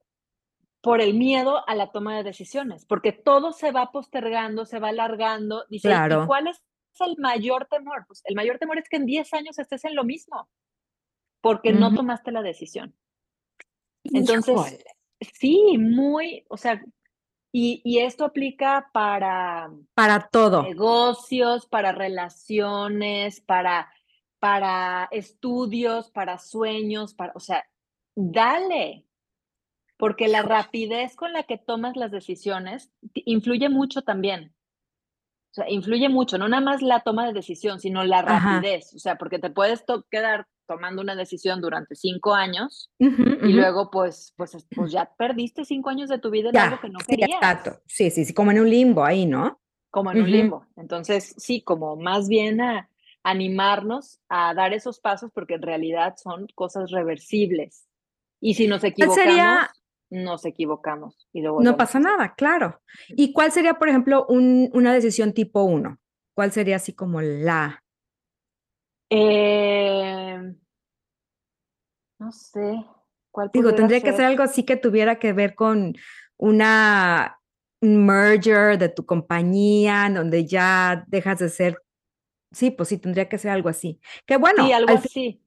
por el miedo a la toma de decisiones, porque todo se va postergando, se va alargando. Dice, ¿y Claro. cuál es el mayor temor? Pues el mayor temor es que en 10 años estés en lo mismo, porque no tomaste la decisión. Entonces, Híjole. sí, muy, o sea, y, y esto aplica para Para todo. negocios, para relaciones, para, para estudios, para sueños, para, o sea, dale, porque la rapidez con la que tomas las decisiones influye mucho también. O sea, influye mucho, no nada más la toma de decisión, sino la Ajá. rapidez. O sea, porque te puedes quedar tomando una decisión durante cinco años Ujú, y ujú. luego, pues, pues, es- pues ya perdiste cinco años de tu vida en algo Ya, que no sí, querías, exacto. Sí, sí, sí, como en un limbo ahí, ¿no? como en un Ujú. limbo. Entonces, sí, como más bien a animarnos a dar esos pasos porque en realidad son cosas reversibles. Y si nos ¿Cuál equivocamos, sería? nos equivocamos y lo No pasa nada, claro. ¿Y cuál sería, por ejemplo, un una decisión tipo 1? ¿Cuál sería así como la? Em, no sé, ¿cuál Digo, tendría que ser algo así que tuviera que ver con una un merger de tu compañía, donde ya dejas de ser sí, pues sí, tendría que ser algo así. Que Sí, bueno, algo al fin así.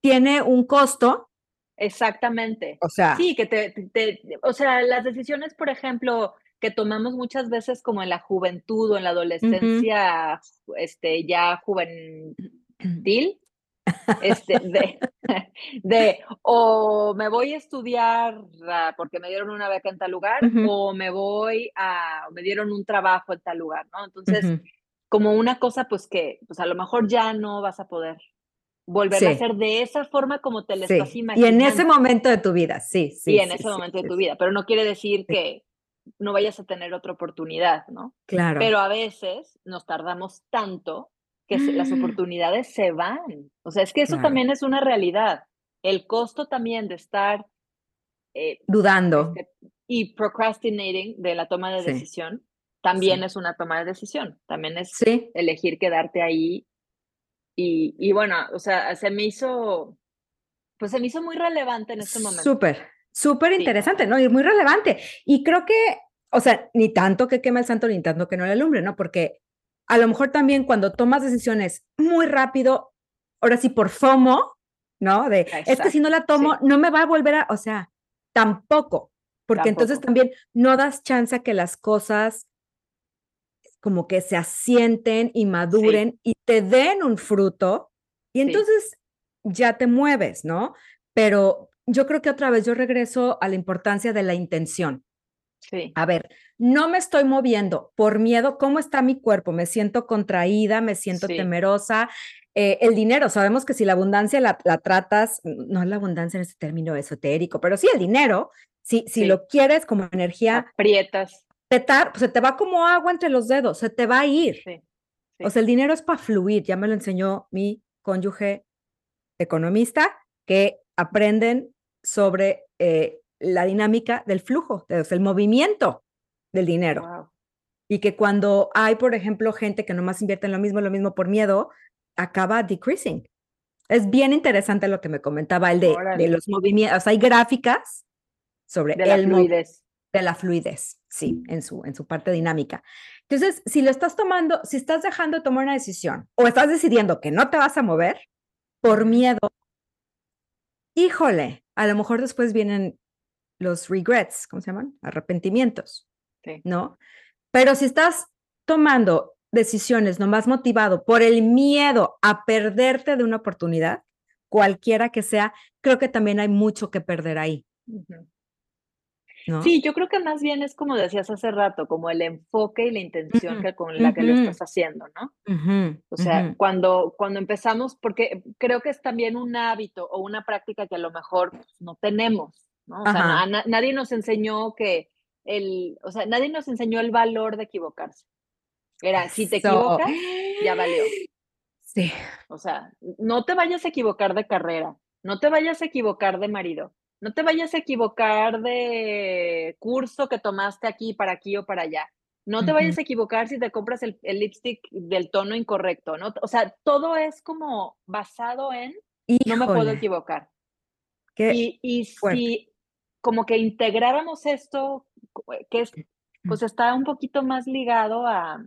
tiene un costo. Exactamente. O sea. Sí, que te, te, o sea, las decisiones, por ejemplo, que tomamos muchas veces como en la juventud o en la adolescencia, este, ya [clears throat] juvenil, este, de, [laughs] de, o me voy a estudiar porque me dieron una beca en tal lugar, o me voy a, me dieron un trabajo en tal lugar, ¿no? Entonces, como una cosa, pues que, pues a lo mejor ya no vas a poder volver a hacer de esa forma como te lo estás imaginando. Y en ese momento de tu vida, sí, sí. Y en ese momento de tu vida, pero no quiere decir que no vayas a tener otra oportunidad, ¿no? Claro. Pero a veces nos tardamos tanto que las mm. oportunidades se van. O sea, es que eso también es una realidad. El costo también de estar eh, dudando este, y procrastinating de la toma de decisión también es una toma de decisión. También es elegir quedarte ahí. Y, y, bueno, o sea, se me hizo, pues se me hizo muy relevante en este momento. Súper, súper interesante, ¿no? Y muy relevante. Y creo que, o sea, ni tanto que queme el santo, ni tanto que no le alumbre, ¿no? Porque a lo mejor también cuando tomas decisiones muy rápido, ahora sí por FOMO, ¿no? De, es que si no la tomo, no me va a volver a, o sea, tampoco, porque entonces también no das chance a que las cosas como que se asienten y maduren y te den un fruto y entonces ya te mueves, ¿no? Pero yo creo que otra vez yo regreso a la importancia de la intención. Sí. A ver, no me estoy moviendo por miedo. ¿Cómo está mi cuerpo? Me siento contraída, me siento temerosa. Eh, el dinero, sabemos que si la abundancia la, tratas, no es la abundancia en este término esotérico, pero sí el dinero, si, si lo quieres como energía. Aprietas. Te pues, se te va como agua entre los dedos, se te va a ir. O sea, el dinero es para fluir, ya me lo enseñó mi cónyuge economista, que aprenden sobre eh, la dinámica del flujo, del movimiento del dinero. Y que cuando hay, por ejemplo, gente que nomás invierte en lo mismo, lo mismo por miedo, acaba decreasing. Es bien interesante lo que me comentaba el de, de los movimientos. hay gráficas sobre de la fluidez. De la fluidez, sí, en su, en su parte dinámica. Entonces, si lo estás tomando, si estás dejando de tomar una decisión o estás decidiendo que no te vas a mover por miedo, híjole, a lo mejor después vienen los regrets, ¿cómo se llaman? Arrepentimientos, ¿no? Pero si estás tomando decisiones nomás motivado por el miedo a perderte de una oportunidad, cualquiera que sea, creo que también hay mucho que perder ahí. Sí, yo creo que más bien es como decías hace rato, como el enfoque y la intención que con la que lo estás haciendo, ¿no? o sea, cuando, cuando empezamos, porque creo que es también un hábito o una práctica que a lo mejor pues, no tenemos, ¿no? O sea, nadie nos enseñó que el, o sea, nadie nos enseñó el valor de equivocarse. Era, si te equivocas, ya valió. Sí. O sea, no te vayas a equivocar de carrera, no te vayas a equivocar de marido, no te vayas a equivocar de curso que tomaste aquí, para aquí o para allá. No te vayas a equivocar si te compras el, lipstick del tono incorrecto, ¿no? O sea, todo es como basado en no me puedo equivocar. y, y si como que integráramos esto, que es, pues está un poquito más ligado a,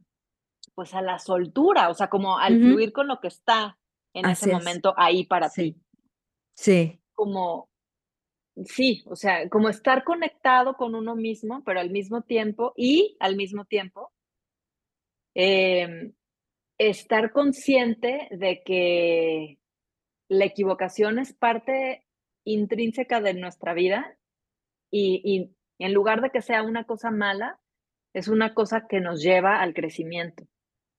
pues a la soltura, o sea, como al fluir con lo que está en ese momento ahí para ti. Sí. Como, sí, o sea, como estar conectado con uno mismo, pero al mismo tiempo, y al mismo tiempo, em, estar consciente de que la equivocación es parte intrínseca de nuestra vida y, en lugar de que sea una cosa mala, es una cosa que nos lleva al crecimiento.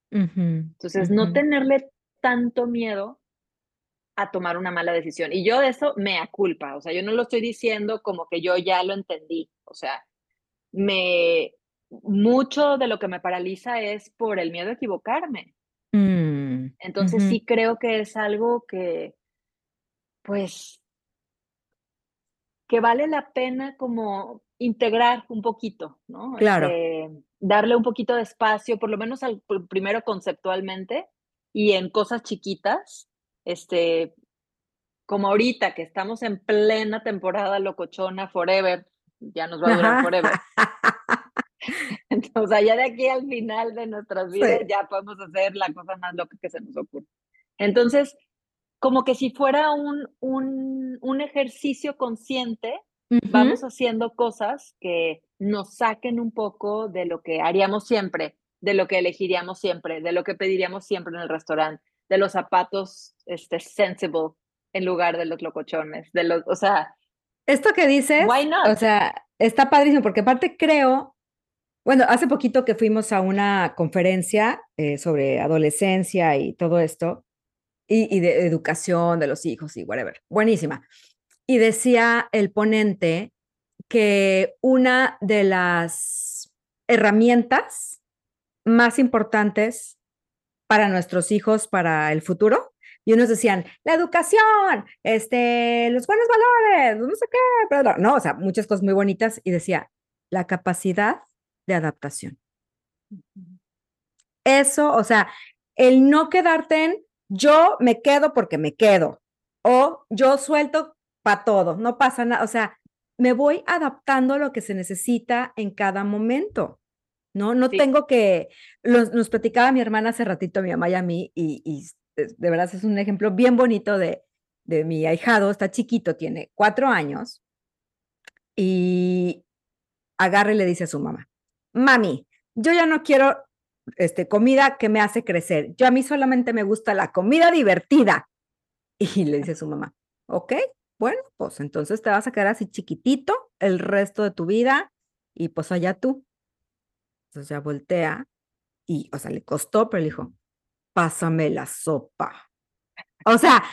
Entonces, no tenerle tanto miedo a tomar una mala decisión. Y yo de eso me aculpa, o sea, yo no lo estoy diciendo como que yo ya lo entendí, o sea, me mucho de lo que me paraliza es por el miedo a equivocarme. Mm, Entonces sí creo que es algo que, pues, que vale la pena como integrar un poquito, ¿no? Claro. Este, darle un poquito de espacio, por lo menos al primero conceptualmente y en cosas chiquitas, este, como ahorita que estamos en plena temporada locochona forever, ya nos va a durar forever. [laughs] Entonces, allá de aquí al final de nuestras vidas ya podemos hacer la cosa más loca que se nos ocurre. Entonces, como que si fuera un, un, un ejercicio consciente, vamos haciendo cosas que nos saquen un poco de lo que haríamos siempre, de lo que elegiríamos siempre, de lo que pediríamos siempre en el restaurante, de los zapatos este, sensible en lugar de los locochones, de los, o sea... Esto que dices, o sea, está padrísimo, porque aparte creo, bueno, hace poquito que fuimos a una conferencia eh, sobre adolescencia y todo esto, y, y, de educación de los hijos y whatever, buenísima. Y decía el ponente que una de las herramientas más importantes para nuestros hijos, para el futuro, y unos decían, la educación, este, los buenos valores, no sé qué, pero no, o sea, muchas cosas muy bonitas, y decía, la capacidad de adaptación. Eso, o sea, el no quedarte en yo me quedo porque me quedo, o yo suelto para todo, no pasa nada, o sea, me voy adaptando a lo que se necesita en cada momento. ¿no? No tengo que, nos platicaba mi hermana hace ratito, mi mamá y a mí, y, y de verdad es un ejemplo bien bonito de, de mi ahijado, está chiquito, tiene cuatro años, y agarra y le dice a su mamá, mami, yo ya no quiero este, comida que me hace crecer, yo a mí solamente me gusta la comida divertida. [laughs] Y le dice a su mamá, ok, bueno, pues entonces te vas a quedar así chiquitito el resto de tu vida y pues allá tú. Entonces ya voltea y, o sea, le costó, pero le dijo, pásame la sopa. O sea,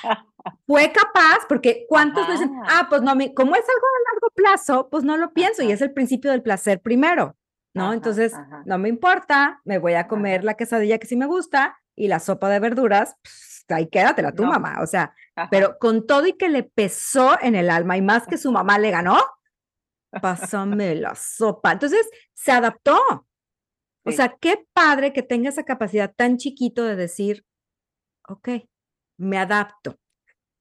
fue capaz, porque ¿cuántos dicen, ah, pues no, como es algo a largo plazo, pues no lo pienso y es el principio del placer primero, ¿no? Entonces, no me importa, me voy a comer la quesadilla que sí me gusta y la sopa de verduras, pues, ahí quédatela tu mamá, o sea, pero con todo y que le pesó en el alma y más que su mamá le ganó, pásame la sopa. Entonces, se adaptó. O sea, qué padre que tenga esa capacidad tan chiquito de decir, ok, me adapto.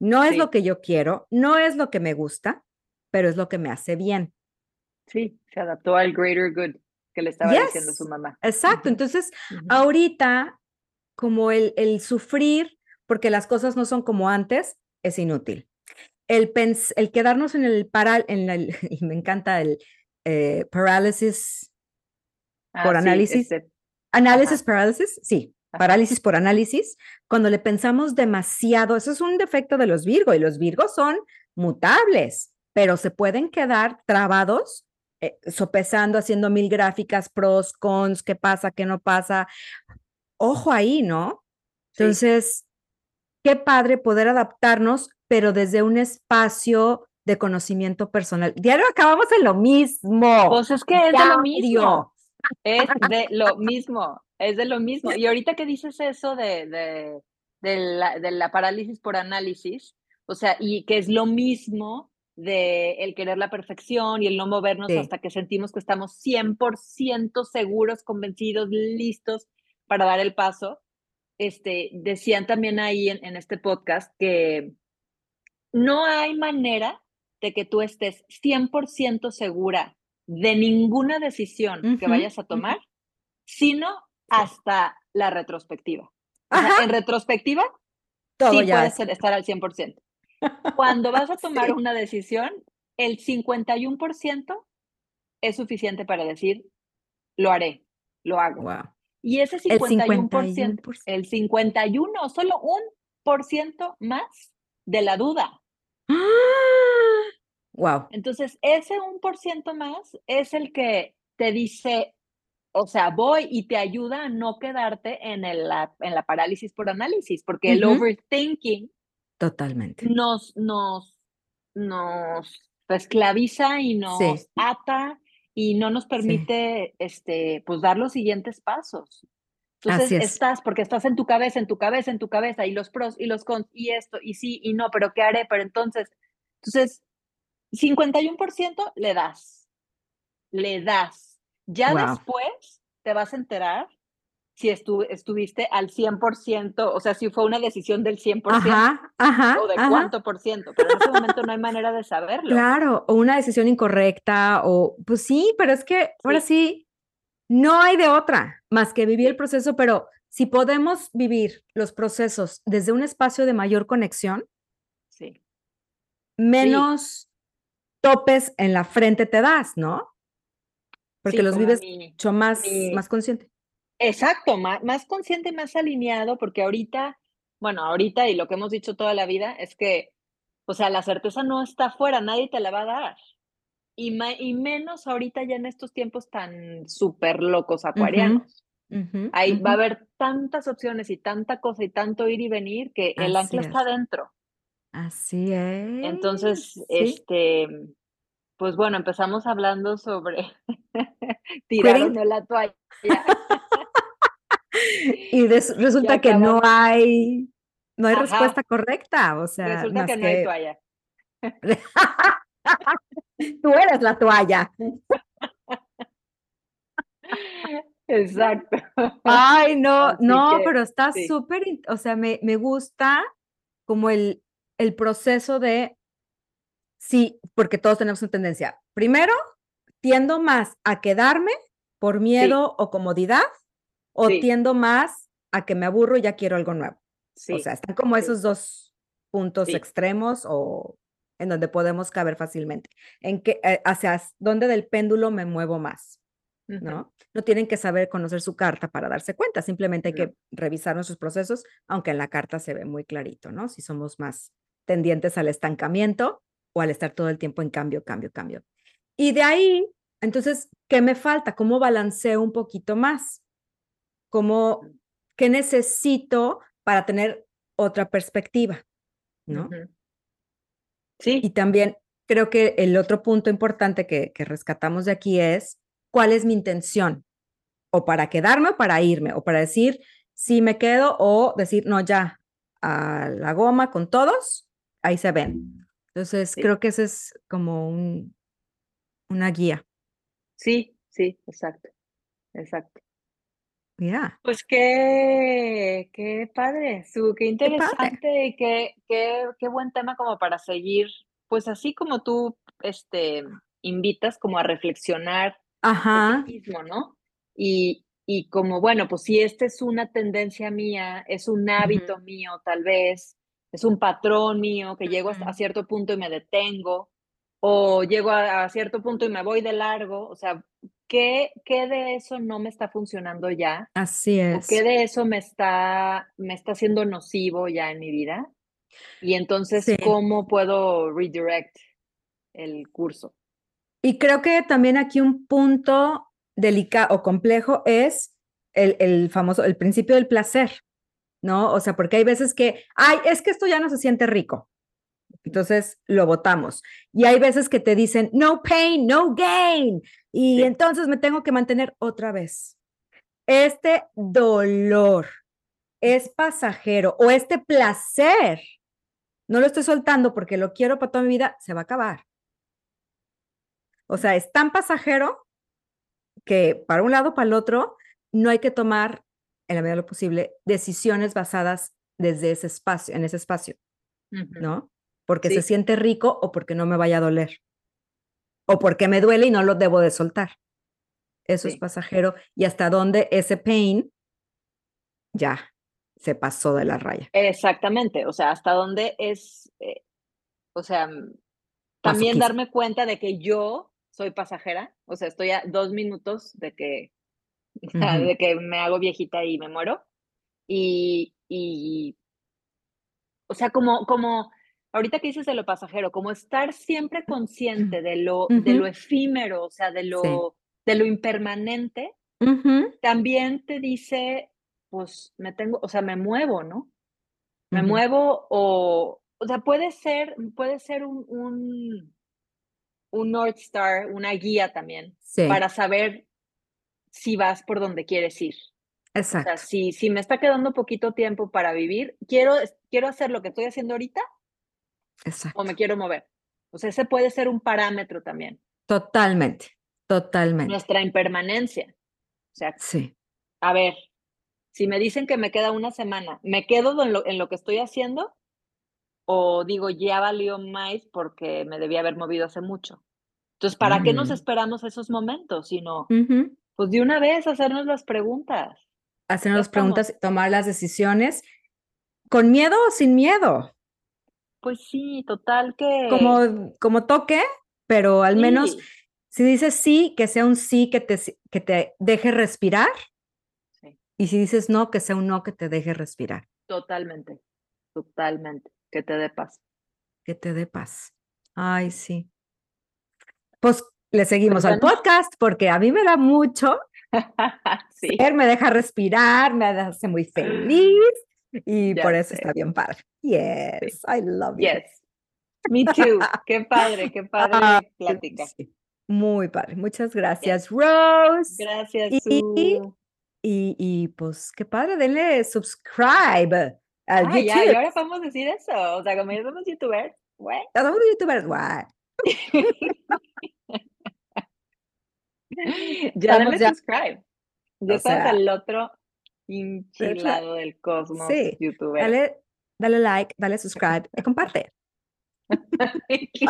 No es lo que yo quiero, no es lo que me gusta, pero es lo que me hace bien. Sí, se adaptó al greater good que le estaba diciendo su mamá. Exacto. Entonces, ahorita, como el, el sufrir porque las cosas no son como antes, es inútil. El, el quedarnos en el paral, en el, [laughs] y me encanta el eh, parálisis Ah, por análisis. Este, análisis parálisis, sí, parálisis por análisis, cuando le pensamos demasiado, eso es un defecto de los Virgo y los Virgos son mutables, pero se pueden quedar trabados, eh, sopesando, haciendo mil gráficas, pros, cons, qué pasa, qué no pasa. Ojo ahí, ¿no? Entonces, qué padre poder adaptarnos, pero desde un espacio de conocimiento personal. Diario acabamos en lo mismo. Pues es que es de lo mismo. Es de lo mismo, es de lo mismo. Y ahorita que dices eso de, de, de, la, de la parálisis por análisis, o sea, y que es lo mismo de el querer la perfección y el no movernos hasta que sentimos que estamos 100% seguros, convencidos, listos para dar el paso. Este, decían también ahí en, en este podcast que no hay manera de que tú estés 100% segura de ninguna decisión que vayas a tomar, sino hasta la retrospectiva. en retrospectiva, Todo sí ya puedes estar al 100%. Cuando vas a [laughs] tomar una decisión, el 51% es suficiente para decir, lo haré, lo hago. Y ese 51%, el 51%, solo un por ciento más de la duda. [gasps] ¡Ah! Wow. Entonces, ese un por ciento más es el que te dice, o sea, voy y te ayuda a no quedarte en, el, en la parálisis por análisis, porque el overthinking totalmente nos, nos, nos esclaviza y nos ata y no nos permite este, pues dar los siguientes pasos. Entonces estás, porque estás en tu cabeza, en tu cabeza, en tu cabeza, y los pros y los cons, y esto, y sí, y no, pero ¿qué haré? Pero entonces, entonces 51% le das, le das. Ya después te vas a enterar si estuviste al 100%, o sea, si fue una decisión del 100% o de cuánto por ciento, pero en ese momento no hay manera de saberlo. Claro, o una decisión incorrecta, o pues sí, pero es que ahora sí, no hay de otra más que vivir el proceso, pero si podemos vivir los procesos desde un espacio de mayor conexión, sí. menos topes en la frente te das, ¿no? Porque los vives mucho más, más consciente. Exacto, más, más consciente, más alineado, porque ahorita, bueno, ahorita y lo que hemos dicho toda la vida es que, o sea, la certeza no está afuera, nadie te la va a dar. Y, y menos ahorita ya en estos tiempos tan súper locos acuarianos. Ahí va a haber tantas opciones y tanta cosa y tanto ir y venir que el ancla está dentro. Así es. Entonces, este, pues bueno, empezamos hablando sobre [laughs] tirar la toalla. [laughs] y [laughs] resulta que no hay, no hay respuesta correcta, o sea, resulta que no hay toalla. [laughs] Tú eres la toalla. [laughs] Exacto. Ay, no, no, pero está súper, o sea, me, me gusta como el, el proceso de, sí, porque todos tenemos una tendencia. Primero, tiendo más a quedarme por miedo o comodidad o tiendo más a que me aburro y ya quiero algo nuevo. O sea, están como esos dos puntos extremos o en donde podemos caber fácilmente. En que, eh, hacia dónde del péndulo me muevo más, ¿no? No tienen que saber conocer su carta para darse cuenta, simplemente hay que revisar nuestros procesos, aunque en la carta se ve muy clarito, ¿no? Si somos más tendientes al estancamiento o al estar todo el tiempo en cambio, cambio, cambio. Y de ahí, entonces, ¿qué me falta? ¿Cómo balanceo un poquito más? ¿Cómo, qué necesito para tener otra perspectiva? ¿No? Sí. Y también creo que el otro punto importante que, que rescatamos de aquí es cuál es mi intención, o para quedarme o para irme, o para decir si me quedo o decir no, ya, a la goma con todos, ahí se ven. Entonces, creo que ese es como un, una guía. Sí, sí, exacto, exacto. Ya. Pues qué, qué padre, su, qué interesante y qué, qué, qué, buen tema como para seguir, pues así como tú este, invitas como a reflexionar Ajá. mismo, ¿no? Y, y como, bueno, pues si esta es una tendencia mía, es un hábito mío tal vez, es un patrón mío que llego a cierto punto y me detengo, o llego a, cierto punto y me voy de largo, o sea, ¿qué, ¿qué, de eso no me está funcionando ya? Así es. ¿Qué de eso me está, me está haciendo nocivo ya en mi vida? Y entonces, ¿cómo puedo redirect el curso? Y creo que también aquí un punto delicado o complejo es el, el famoso, el principio del placer, ¿no? O sea, porque hay veces que, ay, es que esto ya no se siente rico. Entonces lo votamos. Y hay veces que te dicen, no pain, no gain. Y entonces me tengo que mantener otra vez. Este dolor es pasajero o este placer, no lo estoy soltando porque lo quiero para toda mi vida, se va a acabar. O sea, es tan pasajero que para un lado, para el otro, no hay que tomar, en la medida de lo posible, decisiones basadas desde ese espacio, en ese espacio, ¿no? Porque se siente rico o porque no me vaya a doler. O porque me duele y no lo debo de soltar. Eso es pasajero. Y hasta dónde ese pain ya se pasó de la raya. Exactamente. O sea, hasta dónde es, eh, o sea, mm, también darme cuenta de que yo soy pasajera. O sea, estoy a dos minutos de que, [laughs] de que me hago viejita y me muero. Y, y o sea, como, como ahorita que dices de lo pasajero, como estar siempre consciente de lo, de lo efímero, o sea, de lo, de lo impermanente, también te dice, pues me tengo, o sea, me muevo, ¿no? Me muevo o, o sea, puede ser, puede ser un, un, un North Star, una guía también, para saber si vas por donde quieres ir. Exacto. O sea, si, si me está quedando poquito tiempo para vivir, quiero, quiero hacer lo que estoy haciendo ahorita o me quiero mover. O sea, ese puede ser un parámetro también. Totalmente, totalmente. Nuestra impermanencia. O sea, sí. a ver, si me dicen que me queda una semana, ¿me quedo en lo, en lo que estoy haciendo? O digo, ya valió más porque me debía haber movido hace mucho. Entonces, ¿para qué nos esperamos esos momentos? Sino, pues de una vez hacernos las preguntas. hacernos preguntas y tomar las decisiones con miedo o sin miedo. Pues sí, total que... Como, como toque, pero al menos si dices sí, que sea un sí que te, que te deje respirar. Y si dices no, que sea un no que te deje respirar. Totalmente, totalmente, que te dé paz. Que te dé paz. Ay, sí. Pues le seguimos al podcast porque a mí me da mucho. [laughs] sí. Él me deja respirar, me hace muy feliz y por eso está bien padre. Yes, I love you. Yes. Me too. [laughs] qué padre, qué padre plática. Muy padre. Muchas gracias, Rose. Gracias. Y, y, y, pues qué padre, denle subscribe al ah, YouTube. Ya, y ahora podemos decir eso. O sea, como ya somos youtubers, güey. Ya somos youtubers, güey. [laughs] ya dale subscribe. Ya estás al otro lado del cosmos sí. youtuber. Dale, dale like, dale subscribe y comparte. [laughs] qué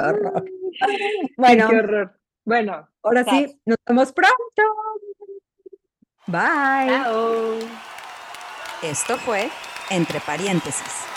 horror. [laughs] Bueno, qué horror. Bueno, ahora sí, nos vemos pronto. Bye. Chao. Esto fue Entre Paréntesis